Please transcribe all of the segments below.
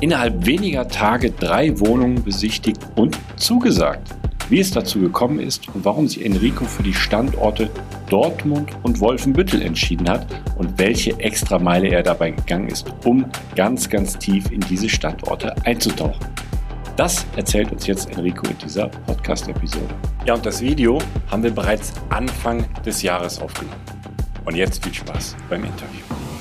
Innerhalb weniger Tage drei Wohnungen besichtigt und zugesagt. Wie es dazu gekommen ist und warum sich Enrico für die Standorte Dortmund und Wolfenbüttel entschieden hat und welche Extrameile er dabei gegangen ist, um ganz, ganz tief in diese Standorte einzutauchen. Das erzählt uns jetzt Enrico in dieser Podcast-Episode. Ja, und das Video haben wir bereits Anfang des Jahres aufgenommen. Und jetzt viel Spaß beim Interview.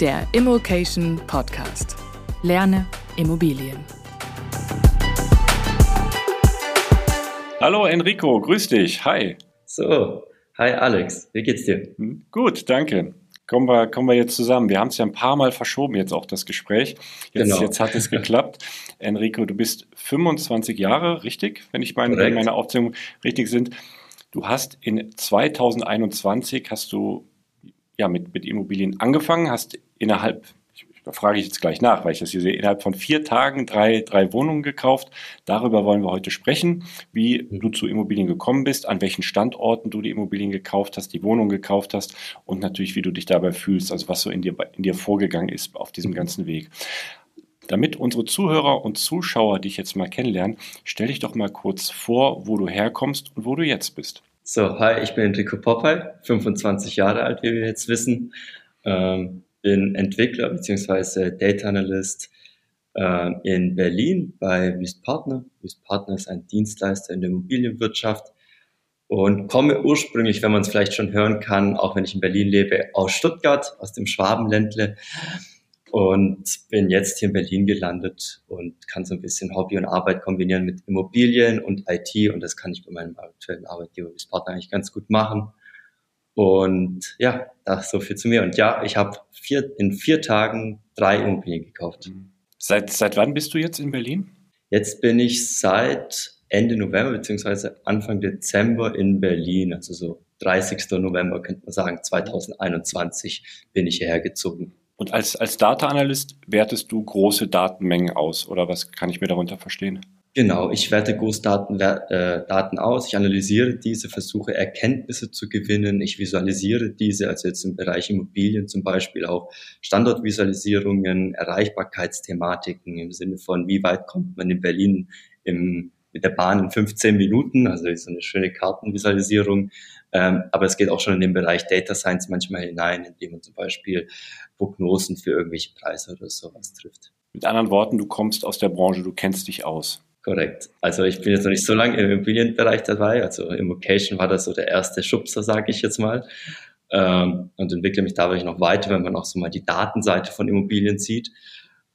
Der Immokation Podcast. Lerne Immobilien. Hallo Enrico, grüß dich. Hi. So, hi Alex, wie geht's dir? Hm, gut, danke. Kommen wir, kommen wir jetzt zusammen. Wir haben es ja ein paar Mal verschoben, jetzt auch das Gespräch. Jetzt, genau. jetzt hat es geklappt. Enrico, du bist 25 Jahre, richtig? Wenn ich meine, wenn meine Aufzählungen richtig sind. Du hast in 2021 hast du ja, mit, mit Immobilien angefangen, hast innerhalb, da frage ich jetzt gleich nach, weil ich das hier sehe, innerhalb von vier Tagen drei, drei Wohnungen gekauft. Darüber wollen wir heute sprechen, wie du zu Immobilien gekommen bist, an welchen Standorten du die Immobilien gekauft hast, die Wohnung gekauft hast und natürlich, wie du dich dabei fühlst, also was so in dir, in dir vorgegangen ist auf diesem ganzen Weg. Damit unsere Zuhörer und Zuschauer dich jetzt mal kennenlernen, stell dich doch mal kurz vor, wo du herkommst und wo du jetzt bist. So, hi, ich bin Enrico Popeye, 25 Jahre alt, wie wir jetzt wissen. Ähm, bin Entwickler bzw. Data Analyst äh, in Berlin bei Wüst Partner. Wüst Partner ist ein Dienstleister in der Immobilienwirtschaft und komme ursprünglich, wenn man es vielleicht schon hören kann, auch wenn ich in Berlin lebe, aus Stuttgart, aus dem Schwabenländle und bin jetzt hier in Berlin gelandet und kann so ein bisschen Hobby und Arbeit kombinieren mit Immobilien und IT und das kann ich bei meinem aktuellen Arbeitgeber Wüst Partner eigentlich ganz gut machen. Und ja, das so viel zu mir. Und ja, ich habe vier, in vier Tagen drei Immobilien gekauft. Seit, seit wann bist du jetzt in Berlin? Jetzt bin ich seit Ende November beziehungsweise Anfang Dezember in Berlin. Also so 30. November könnte man sagen, 2021 bin ich hierher gezogen. Und als, als Data Analyst wertest du große Datenmengen aus oder was kann ich mir darunter verstehen? Genau, ich werte Großdaten äh, Daten aus, ich analysiere diese, versuche Erkenntnisse zu gewinnen, ich visualisiere diese, also jetzt im Bereich Immobilien zum Beispiel auch Standortvisualisierungen, Erreichbarkeitsthematiken im Sinne von, wie weit kommt man in Berlin im, mit der Bahn in 15 Minuten, also so eine schöne Kartenvisualisierung Ähm, aber es geht auch schon in den Bereich Data Science manchmal hinein, indem man zum Beispiel Prognosen für irgendwelche Preise oder sowas trifft. Mit anderen Worten, du kommst aus der Branche, du kennst dich aus. Korrekt. Also ich bin jetzt noch nicht so lange im Immobilienbereich dabei. Also Immocation war das so der erste Schubser, sage ich jetzt mal. Ähm, und entwickle mich dadurch noch weiter, wenn man auch so mal die Datenseite von Immobilien sieht.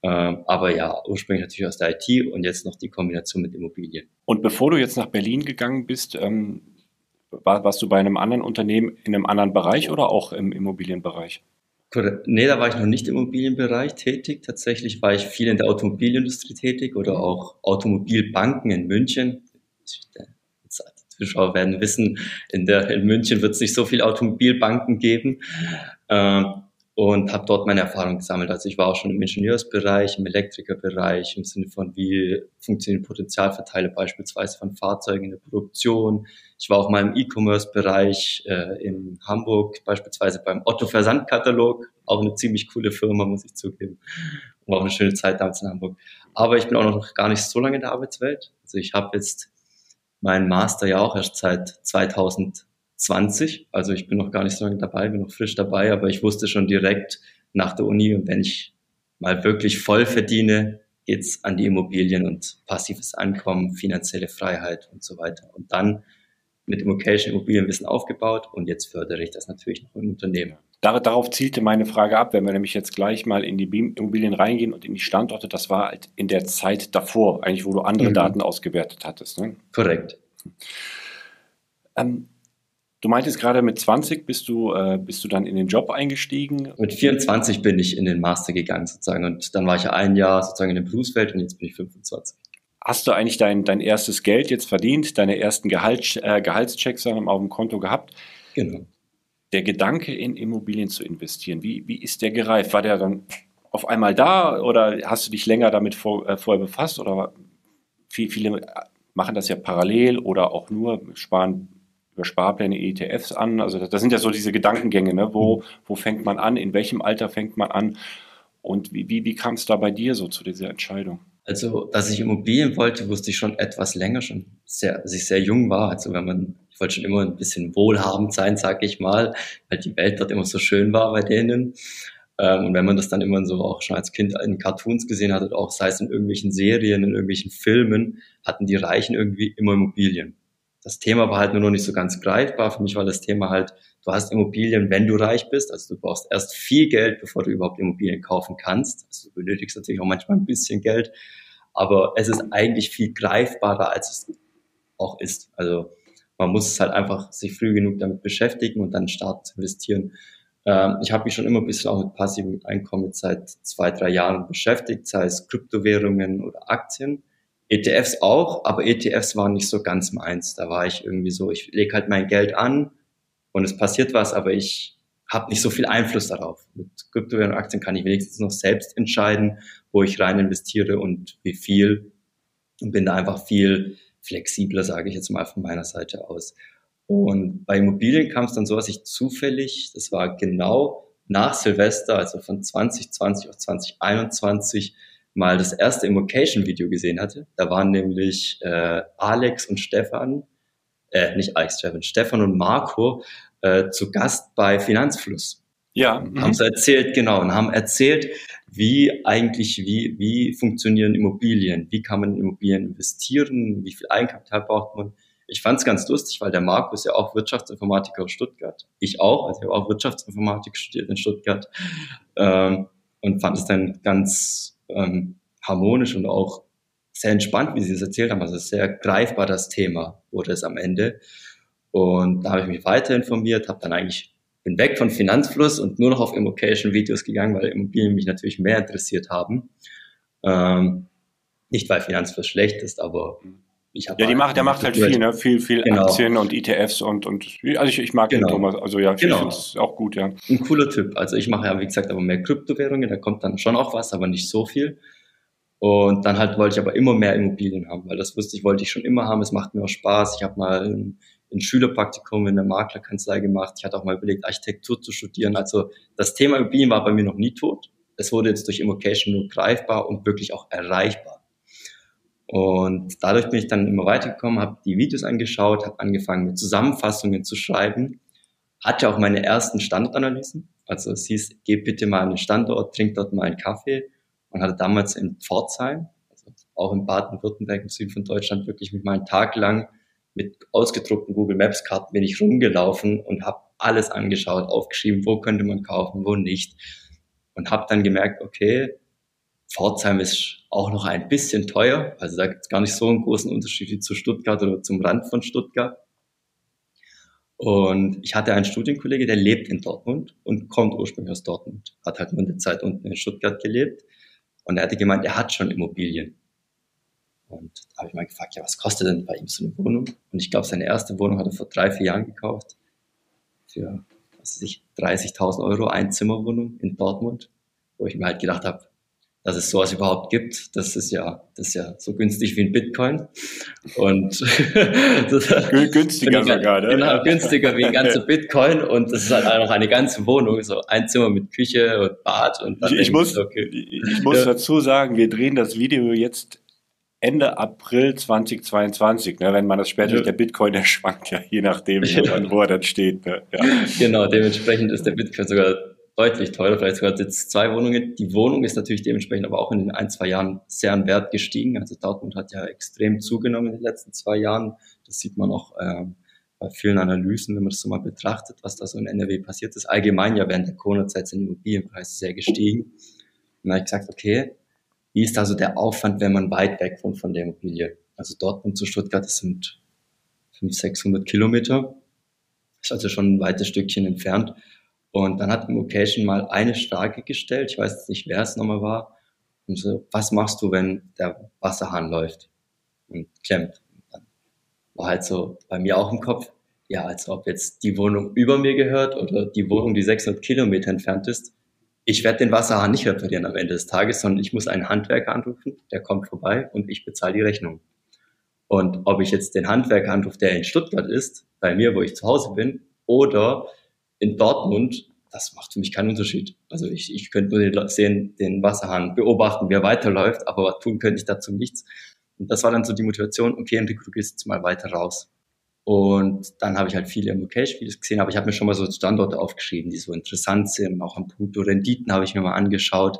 Ähm, aber ja, ursprünglich natürlich aus der IT und jetzt noch die Kombination mit Immobilien. Und bevor du jetzt nach Berlin gegangen bist, ähm, war, warst du bei einem anderen Unternehmen in einem anderen Bereich oder auch im Immobilienbereich? Nee, da war ich noch nicht im Immobilienbereich tätig. Tatsächlich war ich viel in der Automobilindustrie tätig oder auch Automobilbanken in München. Die Zuschauer werden wissen, in, der, in München wird es nicht so viel Automobilbanken geben. Ähm, und habe dort meine Erfahrung gesammelt. Also ich war auch schon im Ingenieursbereich, im Elektrikerbereich, im Sinne von wie funktionieren Potenzialverteile beispielsweise von Fahrzeugen in der Produktion. Ich war auch mal im E-Commerce-Bereich äh, in Hamburg, beispielsweise beim Otto Versandkatalog, auch eine ziemlich coole Firma, muss ich zugeben. War auch eine schöne Zeit damals in Hamburg. Aber ich bin auch noch gar nicht so lange in der Arbeitswelt. Also ich habe jetzt meinen Master ja auch erst seit 2000 20. Also ich bin noch gar nicht so lange dabei, bin noch frisch dabei, aber ich wusste schon direkt nach der Uni und wenn ich mal wirklich voll verdiene, geht's an die Immobilien und passives Einkommen, finanzielle Freiheit und so weiter. Und dann mit Immocation Immobilienwissen aufgebaut und jetzt fördere ich das natürlich noch im Unternehmen. Darauf zielte meine Frage ab, wenn wir nämlich jetzt gleich mal in die Immobilien reingehen und in die Standorte, das war halt in der Zeit davor, eigentlich wo du andere mhm. Daten ausgewertet hattest. Ne? Korrekt. Ähm, Du meintest gerade mit 20 bist du, äh, bist du dann in den Job eingestiegen? Mit 24 bin ich in den Master gegangen sozusagen und dann war ich ein Jahr sozusagen in der Berufswelt und jetzt bin ich 25. Hast du eigentlich dein, dein erstes Geld jetzt verdient, deine ersten Gehalt, äh, Gehaltschecks auf dem Konto gehabt? Genau. Der Gedanke in Immobilien zu investieren, wie, wie ist der gereift? War der dann auf einmal da oder hast du dich länger damit vor, äh, vorher befasst oder viel, viele machen das ja parallel oder auch nur sparen über Sparpläne, ETFs an. Also das, sind ja so diese Gedankengänge, ne? wo, wo fängt man an, in welchem Alter fängt man an und wie, wie, wie kam es da bei dir so zu dieser Entscheidung? Also, dass ich Immobilien wollte, wusste ich schon etwas länger, schon sehr, als ich sehr jung war. Also wenn man, ich wollte schon immer ein bisschen wohlhabend sein, sag ich mal, weil die Welt dort immer so schön war bei denen. Ähm, und wenn man das dann immer so auch schon als Kind in Cartoons gesehen hat, auch sei es in irgendwelchen Serien, in irgendwelchen Filmen, hatten die Reichen irgendwie immer Immobilien das Thema war halt nur noch nicht so ganz greifbar. Für mich war das Thema halt, du hast Immobilien, wenn du reich bist. Also du brauchst erst viel Geld, bevor du überhaupt Immobilien kaufen kannst. Also du benötigst natürlich auch manchmal ein bisschen Geld. Aber es ist eigentlich viel greifbarer, als es auch ist. Also man muss es halt einfach sich früh genug damit beschäftigen und dann starten zu investieren. Ähm, ich habe mich schon immer ein bisschen auch mit passivem Einkommen seit zwei, drei Jahren beschäftigt, sei es Kryptowährungen oder Aktien. ETFs auch, aber ETFs waren nicht so ganz meins. Da war ich irgendwie so, ich lege halt mein Geld an und es passiert was, aber ich habe nicht so viel Einfluss darauf. Mit Kryptowährungen und Aktien kann ich wenigstens noch selbst entscheiden, wo ich rein investiere und wie viel und bin da einfach viel flexibler, sage ich jetzt mal von meiner Seite aus. Und bei Immobilien kam es dann so, dass ich zufällig, das war genau nach Silvester, also von 2020 auf 2021, mal das erste Immocation-Video gesehen hatte. Da waren nämlich äh, Alex und Stefan, äh, nicht Alex, Stefan, Stefan und Marco äh, zu Gast bei Finanzfluss. Ja. Mhm. Haben sie erzählt, genau, und haben erzählt, wie eigentlich, wie, wie funktionieren Immobilien, wie kann man in Immobilien investieren, wie viel Eigenkapital braucht man. Ich fand es ganz lustig, weil der Marco ist ja auch Wirtschaftsinformatiker aus Stuttgart. Ich auch, also ich habe auch Wirtschaftsinformatik studiert in Stuttgart ähm, und fand es dann ganz ähm, harmonisch und auch sehr entspannt, wie Sie es erzählt haben. Also sehr greifbar das Thema wurde es am Ende. Und da habe ich mich weiter informiert, habe dann eigentlich bin weg von Finanzfluss und nur noch auf Immocation-Videos gegangen, weil Immobilien mich natürlich mehr interessiert haben. Ähm, nicht, weil Finanzfluss schlecht ist, aber ich habe. Ja, die macht, der macht halt viel, ne? Viel, viel genau. Aktien und ETFs und, und also ich, ich mag genau. den Thomas. Also ja, ich genau. finde es auch gut, ja. Ein cooler Typ. Also ich mache ja, wie gesagt, aber mehr Kryptowährungen, da kommt dann schon auch was, aber nicht so viel. Und dann halt wollte ich aber immer mehr Immobilien haben, weil das wusste ich, wollte ich schon immer haben. Es macht mir auch Spaß. Ich habe mal ein, ein Schülerpraktikum in der Maklerkanzlei gemacht. Ich hatte auch mal überlegt, Architektur zu studieren. Also das Thema Immobilien war bei mir noch nie tot. Es wurde jetzt durch Immocation nur greifbar und wirklich auch erreichbar. Und dadurch bin ich dann immer weitergekommen, habe die Videos angeschaut, habe angefangen mit Zusammenfassungen zu schreiben, hatte auch meine ersten Standortanalysen. Also es hieß, geh bitte mal an den Standort, trink dort mal einen Kaffee und hatte damals in Pforzheim, also auch in Baden-Württemberg im Süden von Deutschland, wirklich mit meinen Tag lang mit ausgedruckten Google Maps Karten bin ich rumgelaufen und habe alles angeschaut, aufgeschrieben, wo könnte man kaufen, wo nicht. Und habe dann gemerkt, okay, Pforzheim ist auch noch ein bisschen teuer. Also da gibt es gar nicht so einen großen Unterschied wie zu Stuttgart oder zum Rand von Stuttgart. Und ich hatte einen Studienkollege, der lebt in Dortmund und kommt ursprünglich aus Dortmund, hat halt nur eine Zeit unten in Stuttgart gelebt. Und er hatte gemeint, er hat schon Immobilien. Und da habe ich mal gefragt, ja, was kostet denn bei ihm so eine Wohnung? Und ich glaube, seine erste Wohnung hat er vor drei, vier Jahren gekauft. Für, was weiß ich, 30.000 Euro, Einzimmerwohnung in Dortmund. Wo ich mir halt gedacht habe, dass es sowas überhaupt gibt. Das ist ja, das ist ja so günstig wie ein Bitcoin. Und günstiger sogar, ne? Genau, günstiger wie ein ganzer Bitcoin. Und das ist halt auch noch eine ganze Wohnung, so ein Zimmer mit Küche und Bad. Und ich, ich muss, okay. ich muss dazu sagen, wir drehen das Video jetzt Ende April 2022, ne, wenn man das später, ja. der Bitcoin, der schwankt ja, je nachdem, wo, wo er dann steht. Ne? Ja. Genau, dementsprechend ist der Bitcoin sogar deutlich teurer, vielleicht sogar jetzt zwei Wohnungen. Die Wohnung ist natürlich dementsprechend aber auch in den ein, zwei Jahren sehr an Wert gestiegen. Also Dortmund hat ja extrem zugenommen in den letzten zwei Jahren. Das sieht man auch ähm, bei vielen Analysen, wenn man das so mal betrachtet, was da so in NRW passiert ist. Allgemein ja während der Corona-Zeit sind die Immobilienpreise sehr gestiegen. Und dann habe ich gesagt, okay, wie ist da so der Aufwand, wenn man weit weg wohnt von der Immobilie? Also Dortmund zu Stuttgart, das sind 500, 600 Kilometer. Ist also schon ein weites Stückchen entfernt. Und dann hat Location mal eine Frage gestellt, ich weiß jetzt nicht, wer es nochmal war, und so, was machst du, wenn der Wasserhahn läuft und klemmt? Dann war halt so bei mir auch im Kopf, ja, als ob jetzt die Wohnung über mir gehört oder die Wohnung, die 600 Kilometer entfernt ist. Ich werde den Wasserhahn nicht reparieren am Ende des Tages, sondern ich muss einen Handwerker anrufen, der kommt vorbei und ich bezahle die Rechnung. Und ob ich jetzt den Handwerker anrufe, der in Stuttgart ist, bei mir, wo ich zu Hause bin, oder in Dortmund, das macht für mich keinen Unterschied. Also ich, ich könnte nur den, sehen, den Wasserhahn beobachten, wie er weiterläuft, aber tun könnte ich dazu nichts. Und das war dann so die Motivation, okay, Enrico, du gehst jetzt mal weiter raus. Und dann habe ich halt viele Location-Videos gesehen, aber ich habe mir schon mal so Standorte aufgeschrieben, die so interessant sind. Auch am Punkt Renditen habe ich mir mal angeschaut.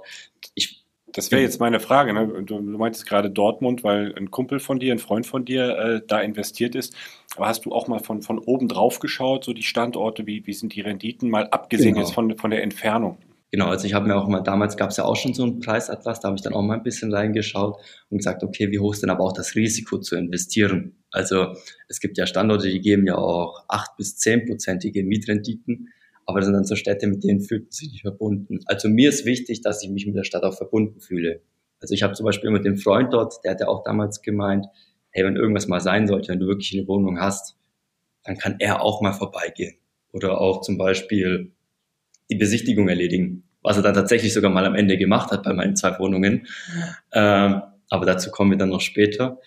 Ich das wäre jetzt meine Frage. Ne? Du, du meintest gerade Dortmund, weil ein Kumpel von dir, ein Freund von dir äh, da investiert ist. Aber hast du auch mal von, von oben drauf geschaut, so die Standorte, wie, wie sind die Renditen, mal abgesehen genau. jetzt von, von der Entfernung? Genau, also ich habe mir auch mal, damals gab es ja auch schon so einen Preisatlas, da habe ich dann auch mal ein bisschen reingeschaut und gesagt, okay, wie hoch ist denn aber auch das Risiko zu investieren? Also es gibt ja Standorte, die geben ja auch acht bis zehnprozentige Mietrenditen aber das sind dann so Städte, mit denen fühlt man sich nicht verbunden. Also mir ist wichtig, dass ich mich mit der Stadt auch verbunden fühle. Also ich habe zum Beispiel mit dem Freund dort, der hat ja auch damals gemeint, hey, wenn irgendwas mal sein sollte, wenn du wirklich eine Wohnung hast, dann kann er auch mal vorbeigehen. Oder auch zum Beispiel die Besichtigung erledigen, was er dann tatsächlich sogar mal am Ende gemacht hat bei meinen zwei Wohnungen. Ähm, aber dazu kommen wir dann noch später.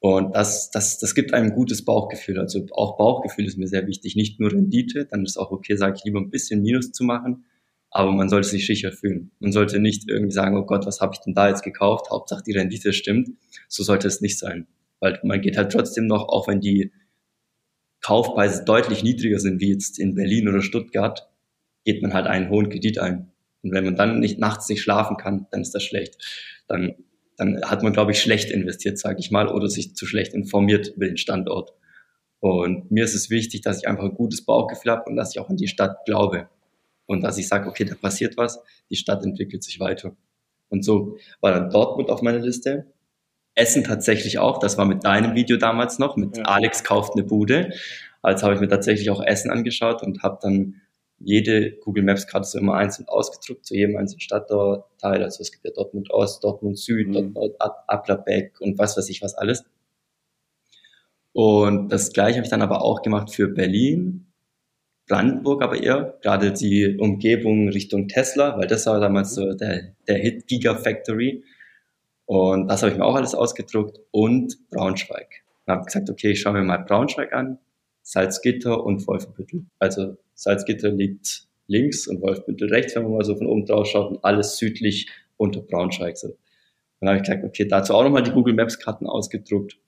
Und das, das, das gibt einem gutes Bauchgefühl. Also auch Bauchgefühl ist mir sehr wichtig. Nicht nur Rendite, dann ist auch okay, sage ich lieber ein bisschen Minus zu machen, aber man sollte sich sicher fühlen. Man sollte nicht irgendwie sagen, oh Gott, was habe ich denn da jetzt gekauft? Hauptsache die Rendite stimmt. So sollte es nicht sein. Weil man geht halt trotzdem noch, auch wenn die Kaufpreise deutlich niedriger sind, wie jetzt in Berlin oder Stuttgart, geht man halt einen hohen Kredit ein. Und wenn man dann nicht nachts nicht schlafen kann, dann ist das schlecht. Dann dann hat man, glaube ich, schlecht investiert, sage ich mal, oder sich zu schlecht informiert über den Standort. Und mir ist es wichtig, dass ich einfach ein gutes Bauchgefühl habe und dass ich auch an die Stadt glaube. Und dass ich sage, okay, da passiert was, die Stadt entwickelt sich weiter. Und so war dann Dortmund auf meiner Liste. Essen tatsächlich auch, das war mit deinem Video damals noch, mit ja. Alex kauft eine Bude. Als habe ich mir tatsächlich auch Essen angeschaut und habe dann jede Google Maps Karte so immer einzeln ausgedruckt zu jedem einzelnen Stadtteil. Also es gibt ja Dortmund Ost, Dortmund Süd, mhm. Dortmund Applerbeck und was weiß ich was alles. Und das gleiche habe ich dann aber auch gemacht für Berlin, Brandenburg aber eher, gerade die Umgebung Richtung Tesla, weil das war damals so der, der Hit Gigafactory. Und das habe ich mir auch alles ausgedruckt und Braunschweig. Und habe gesagt, okay, ich schaue mir mal Braunschweig an, Salzgitter und Wolfenbüttel. Also Salzgitter liegt links und Wolfbüttel rechts, wenn man mal so von oben drauf schaut und alles südlich unter Braunschweig. So. Dann habe ich gesagt, okay, dazu auch nochmal die Google Maps Karten ausgedruckt.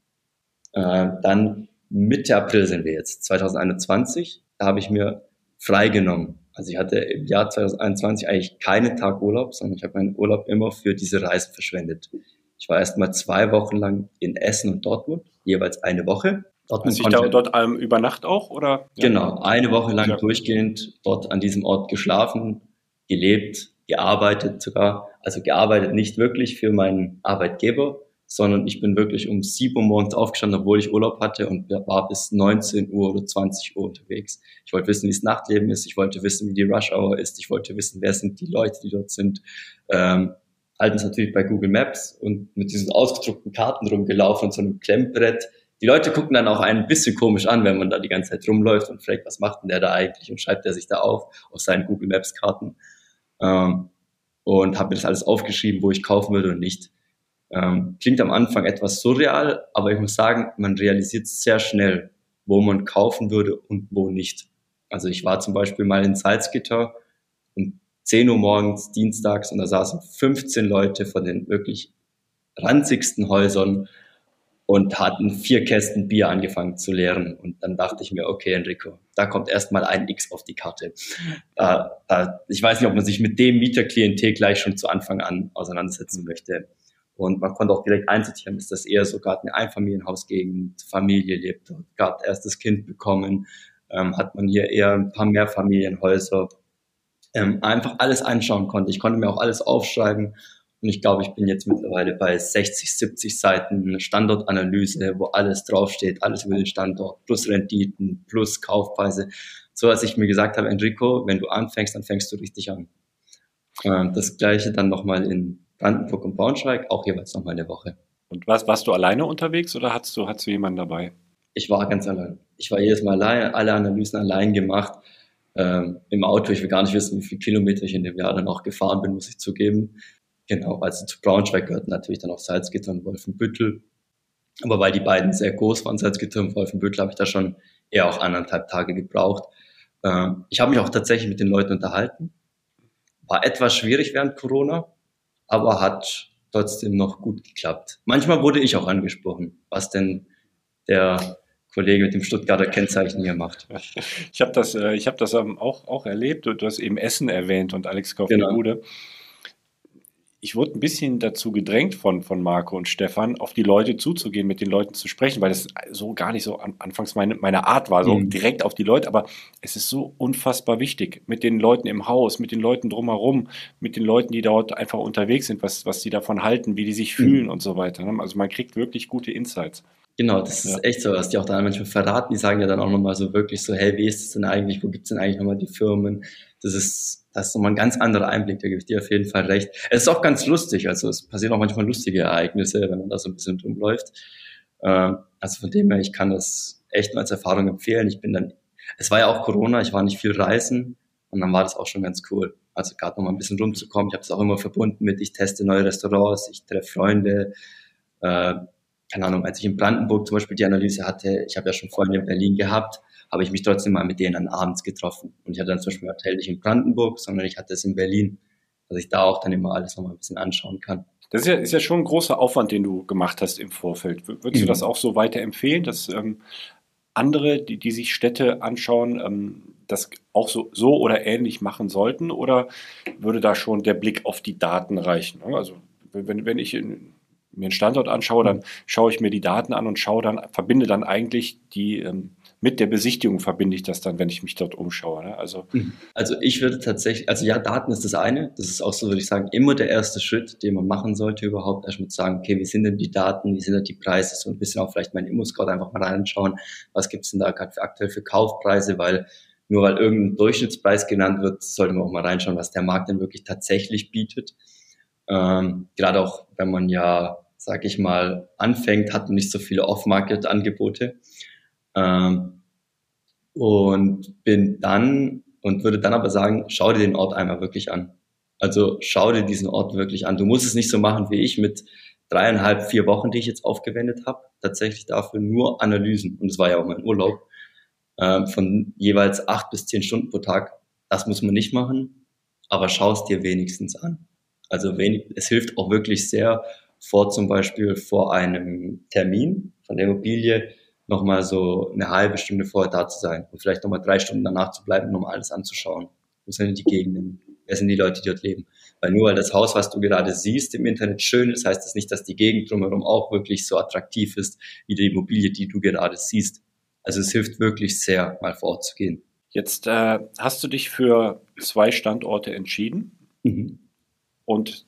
Äh, dann Mitte April sind wir jetzt, 2021. Da habe ich mir freigenommen. Also ich hatte im Jahr 2021 eigentlich keinen Tag Urlaub, sondern ich habe meinen Urlaub immer für diese Reise verschwendet. Ich war erst mal zwei Wochen lang in Essen und Dortmund, jeweils eine Woche. Dortmund Hast du da, dort ähm, über Nacht auch? Oder? Genau, eine Woche lang ja. durchgehend dort an diesem Ort geschlafen, gelebt, gearbeitet sogar. Also gearbeitet nicht wirklich für meinen Arbeitgeber, sondern ich bin wirklich um 7 Uhr morgens aufgestanden, obwohl ich Urlaub hatte und war bis 19 Uhr oder 20 Uhr unterwegs. Ich wollte wissen, wie das Nachtleben ist, ich wollte wissen, wie die Rush Hour ist, ich wollte wissen, wer sind die Leute, die dort sind. Ähm, halten es natürlich bei Google Maps und mit diesen ausgedruckten Karten rumgelaufen und so einem Klemmbrett. Die Leute gucken dann auch ein bisschen komisch an, wenn man da die ganze Zeit rumläuft und fragt, was macht denn der da eigentlich und schreibt er sich da auf, auf seinen Google Maps Karten. Ähm, und habe mir das alles aufgeschrieben, wo ich kaufen würde und nicht. Ähm, klingt am Anfang etwas surreal, aber ich muss sagen, man realisiert sehr schnell, wo man kaufen würde und wo nicht. Also ich war zum Beispiel mal in Salzgitter um 10 Uhr morgens, dienstags, und da saßen 15 Leute von den wirklich ranzigsten Häusern und hatten vier Kästen Bier angefangen zu leeren. Und dann dachte ich mir, okay, Enrico, da kommt erstmal ein X auf die Karte. Äh, äh, ich weiß nicht, ob man sich mit dem Mieterklientel gleich schon zu Anfang an auseinandersetzen möchte. Und man konnte auch direkt einsortieren, ist das eher so gerade eine Einfamilienhausgegend, Familie lebt dort, gerade erstes Kind bekommen, ähm, hat man hier eher ein paar mehr Familienhäuser. Ähm, einfach alles anschauen konnte. Ich konnte mir auch alles aufschreiben. Und ich glaube, ich bin jetzt mittlerweile bei 60, 70 Seiten Standortanalyse, wo alles draufsteht, alles über den Standort, plus Renditen, plus Kaufpreise. So dass ich mir gesagt habe, Enrico, wenn du anfängst, dann fängst du richtig an. Ähm, das gleiche dann nochmal in Brandenburg und Braunschweig, auch jeweils nochmal eine Woche. Und was, warst du alleine unterwegs oder hattest du, hattest du jemanden dabei? Ich war ganz allein. Ich war jedes Mal allein, alle Analysen allein gemacht. Ähm, Im Auto, ich will gar nicht wissen, wie viele Kilometer ich in dem Jahr dann auch gefahren bin, muss ich zugeben. Genau, also zu Braunschweig gehörten natürlich dann auch Salzgitter und Wolfenbüttel. Aber weil die beiden sehr groß waren, Salzgitter und Wolfenbüttel, habe ich da schon eher auch anderthalb Tage gebraucht. Ähm, ich habe mich auch tatsächlich mit den Leuten unterhalten. War etwas schwierig während Corona, aber hat trotzdem noch gut geklappt. Manchmal wurde ich auch angesprochen, was denn der Kollege mit dem Stuttgarter Kennzeichen hier macht. Ich habe das, äh, ich hab das ähm, auch, auch erlebt. Du hast eben Essen erwähnt und Alex kauft genau. Ich wurde ein bisschen dazu gedrängt von, von Marco und Stefan, auf die Leute zuzugehen, mit den Leuten zu sprechen, weil das so gar nicht so an, anfangs meine, meine Art war, so mhm. direkt auf die Leute. Aber es ist so unfassbar wichtig, mit den Leuten im Haus, mit den Leuten drumherum, mit den Leuten, die dort einfach unterwegs sind, was, was die davon halten, wie die sich mhm. fühlen und so weiter. Ne? Also man kriegt wirklich gute Insights. Genau, das ja. ist echt so, was die auch dann manchmal verraten. Die sagen ja dann auch nochmal so wirklich so, hey, wie ist es denn eigentlich? Wo gibt es denn eigentlich nochmal die Firmen? Das ist das ist nochmal ein ganz anderer Einblick, da gebe ich dir auf jeden Fall recht. Es ist auch ganz lustig, also es passieren auch manchmal lustige Ereignisse, wenn man da so ein bisschen drum läuft. Ähm, also von dem her, ich kann das echt nur als Erfahrung empfehlen. Ich bin dann, es war ja auch Corona, ich war nicht viel reisen und dann war das auch schon ganz cool. Also gerade noch mal ein bisschen rumzukommen. Ich habe es auch immer verbunden mit, ich teste neue Restaurants, ich treffe Freunde. Äh, keine Ahnung, als ich in Brandenburg zum Beispiel die Analyse hatte, ich habe ja schon Freunde in Berlin gehabt, habe ich mich trotzdem mal mit denen dann abends getroffen. Und ich hatte dann zum Beispiel ein Hotel nicht in Brandenburg, sondern ich hatte es in Berlin, dass ich da auch dann immer alles nochmal ein bisschen anschauen kann. Das ist ja, ist ja schon ein großer Aufwand, den du gemacht hast im Vorfeld. Würdest mhm. du das auch so weiterempfehlen, dass ähm, andere, die, die sich Städte anschauen, ähm, das auch so, so oder ähnlich machen sollten? Oder würde da schon der Blick auf die Daten reichen? Also wenn, wenn ich in, mir einen Standort anschaue, dann schaue ich mir die Daten an und schaue dann, verbinde dann eigentlich die ähm, mit der Besichtigung verbinde ich das dann, wenn ich mich dort umschaue. Ne? Also, mhm. also ich würde tatsächlich, also ja, Daten ist das eine. Das ist auch so, würde ich sagen, immer der erste Schritt, den man machen sollte überhaupt. Erstmal zu sagen, okay, wie sind denn die Daten, wie sind denn die Preise? So ein bisschen auch vielleicht mein Immo-Scout einfach mal reinschauen. Was gibt's denn da gerade aktuell für Kaufpreise? Weil nur weil irgendein Durchschnittspreis genannt wird, sollte man auch mal reinschauen, was der Markt denn wirklich tatsächlich bietet. Ähm, gerade auch, wenn man ja, sag ich mal, anfängt, hat man nicht so viele Off-Market-Angebote. Ähm, und bin dann und würde dann aber sagen, schau dir den Ort einmal wirklich an. Also schau dir diesen Ort wirklich an. Du musst es nicht so machen wie ich mit dreieinhalb, vier Wochen, die ich jetzt aufgewendet habe. Tatsächlich dafür nur Analysen. Und es war ja auch mein Urlaub. Ähm, von jeweils acht bis zehn Stunden pro Tag. Das muss man nicht machen. Aber schau es dir wenigstens an. Also wenig, es hilft auch wirklich sehr, vor zum Beispiel vor einem Termin von der Immobilie nochmal so eine halbe Stunde vorher da zu sein und vielleicht nochmal drei Stunden danach zu bleiben, um alles anzuschauen. Wo sind die Gegenden? Wer sind die Leute, die dort leben? Weil nur weil das Haus, was du gerade siehst, im Internet schön ist, heißt das nicht, dass die Gegend drumherum auch wirklich so attraktiv ist, wie die Immobilie, die du gerade siehst. Also es hilft wirklich sehr, mal vor Ort zu gehen. Jetzt äh, hast du dich für zwei Standorte entschieden. Mhm. Und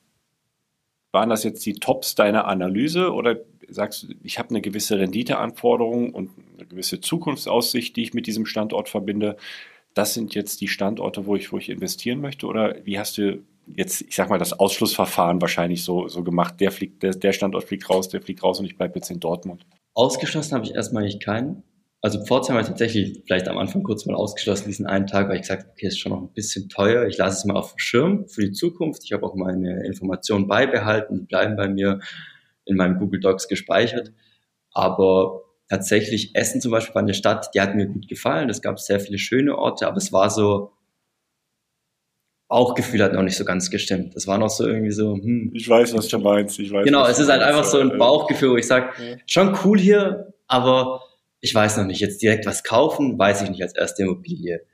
waren das jetzt die Tops deiner Analyse oder sagst du, ich habe eine gewisse Renditeanforderung und eine gewisse Zukunftsaussicht, die ich mit diesem Standort verbinde? Das sind jetzt die Standorte, wo ich, wo ich investieren möchte? Oder wie hast du jetzt, ich sag mal, das Ausschlussverfahren wahrscheinlich so, so gemacht? Der, fliegt, der, der Standort fliegt raus, der fliegt raus und ich bleibe jetzt in Dortmund. Ausgeschlossen habe ich erstmal nicht keinen. Also Pforzheim habe ich tatsächlich vielleicht am Anfang kurz mal ausgeschlossen, diesen einen Tag, weil ich gesagt habe, okay, ist schon noch ein bisschen teuer. Ich lasse es mal auf dem Schirm für die Zukunft. Ich habe auch meine Informationen beibehalten, die bleiben bei mir in meinem Google Docs gespeichert. Aber tatsächlich Essen zum Beispiel war eine Stadt, die hat mir gut gefallen. Es gab sehr viele schöne Orte, aber es war so, Bauchgefühl hat noch nicht so ganz gestimmt. Das war noch so irgendwie so, hm. Ich weiß, was du meinst. Ich weiß, genau, es ist halt einfach so ein Bauchgefühl, wo ich sage, ja. schon cool hier, aber ich weiß noch nicht, jetzt direkt was kaufen, weiß ich nicht als erste Immobilie.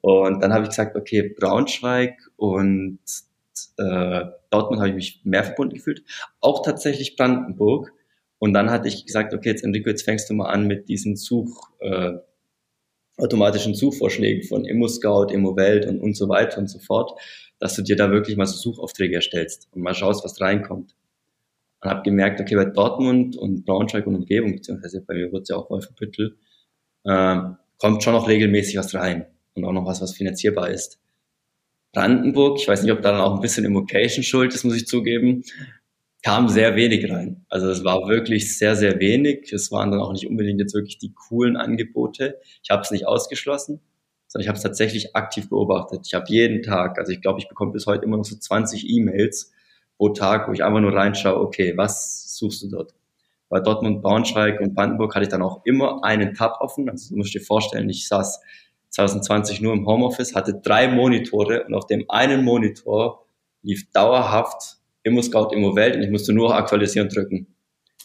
Und dann habe ich gesagt, okay, Braunschweig und äh, Dortmund habe ich mich mehr verbunden gefühlt. Auch tatsächlich Brandenburg. Und dann hatte ich gesagt, okay, jetzt Enrico, jetzt fängst du mal an mit diesen Such, äh, automatischen Suchvorschlägen von ImmoScout, ImmoWelt und, und so weiter und so fort, dass du dir da wirklich mal so Suchaufträge erstellst und mal schaust, was reinkommt und habe gemerkt, okay, bei Dortmund und Braunschweig und Umgebung, beziehungsweise bei mir wird es ja auch Wolfenbüttel, äh, kommt schon noch regelmäßig was rein und auch noch was, was finanzierbar ist. Brandenburg, ich weiß nicht, ob da dann auch ein bisschen Immocation schuld ist, muss ich zugeben, kam sehr wenig rein. Also es war wirklich sehr, sehr wenig. Es waren dann auch nicht unbedingt jetzt wirklich die coolen Angebote. Ich habe es nicht ausgeschlossen, sondern ich habe es tatsächlich aktiv beobachtet. Ich habe jeden Tag, also ich glaube, ich bekomme bis heute immer noch so 20 E-Mails pro Tag, wo ich einfach nur reinschaue, okay, was suchst du dort? Bei Dortmund, Braunschweig und Brandenburg hatte ich dann auch immer einen Tab offen. Also du musst dir vorstellen, ich saß 2020 nur im Homeoffice, hatte drei Monitore und auf dem einen Monitor lief dauerhaft Immo Scout, Immo Welt und ich musste nur aktualisieren drücken.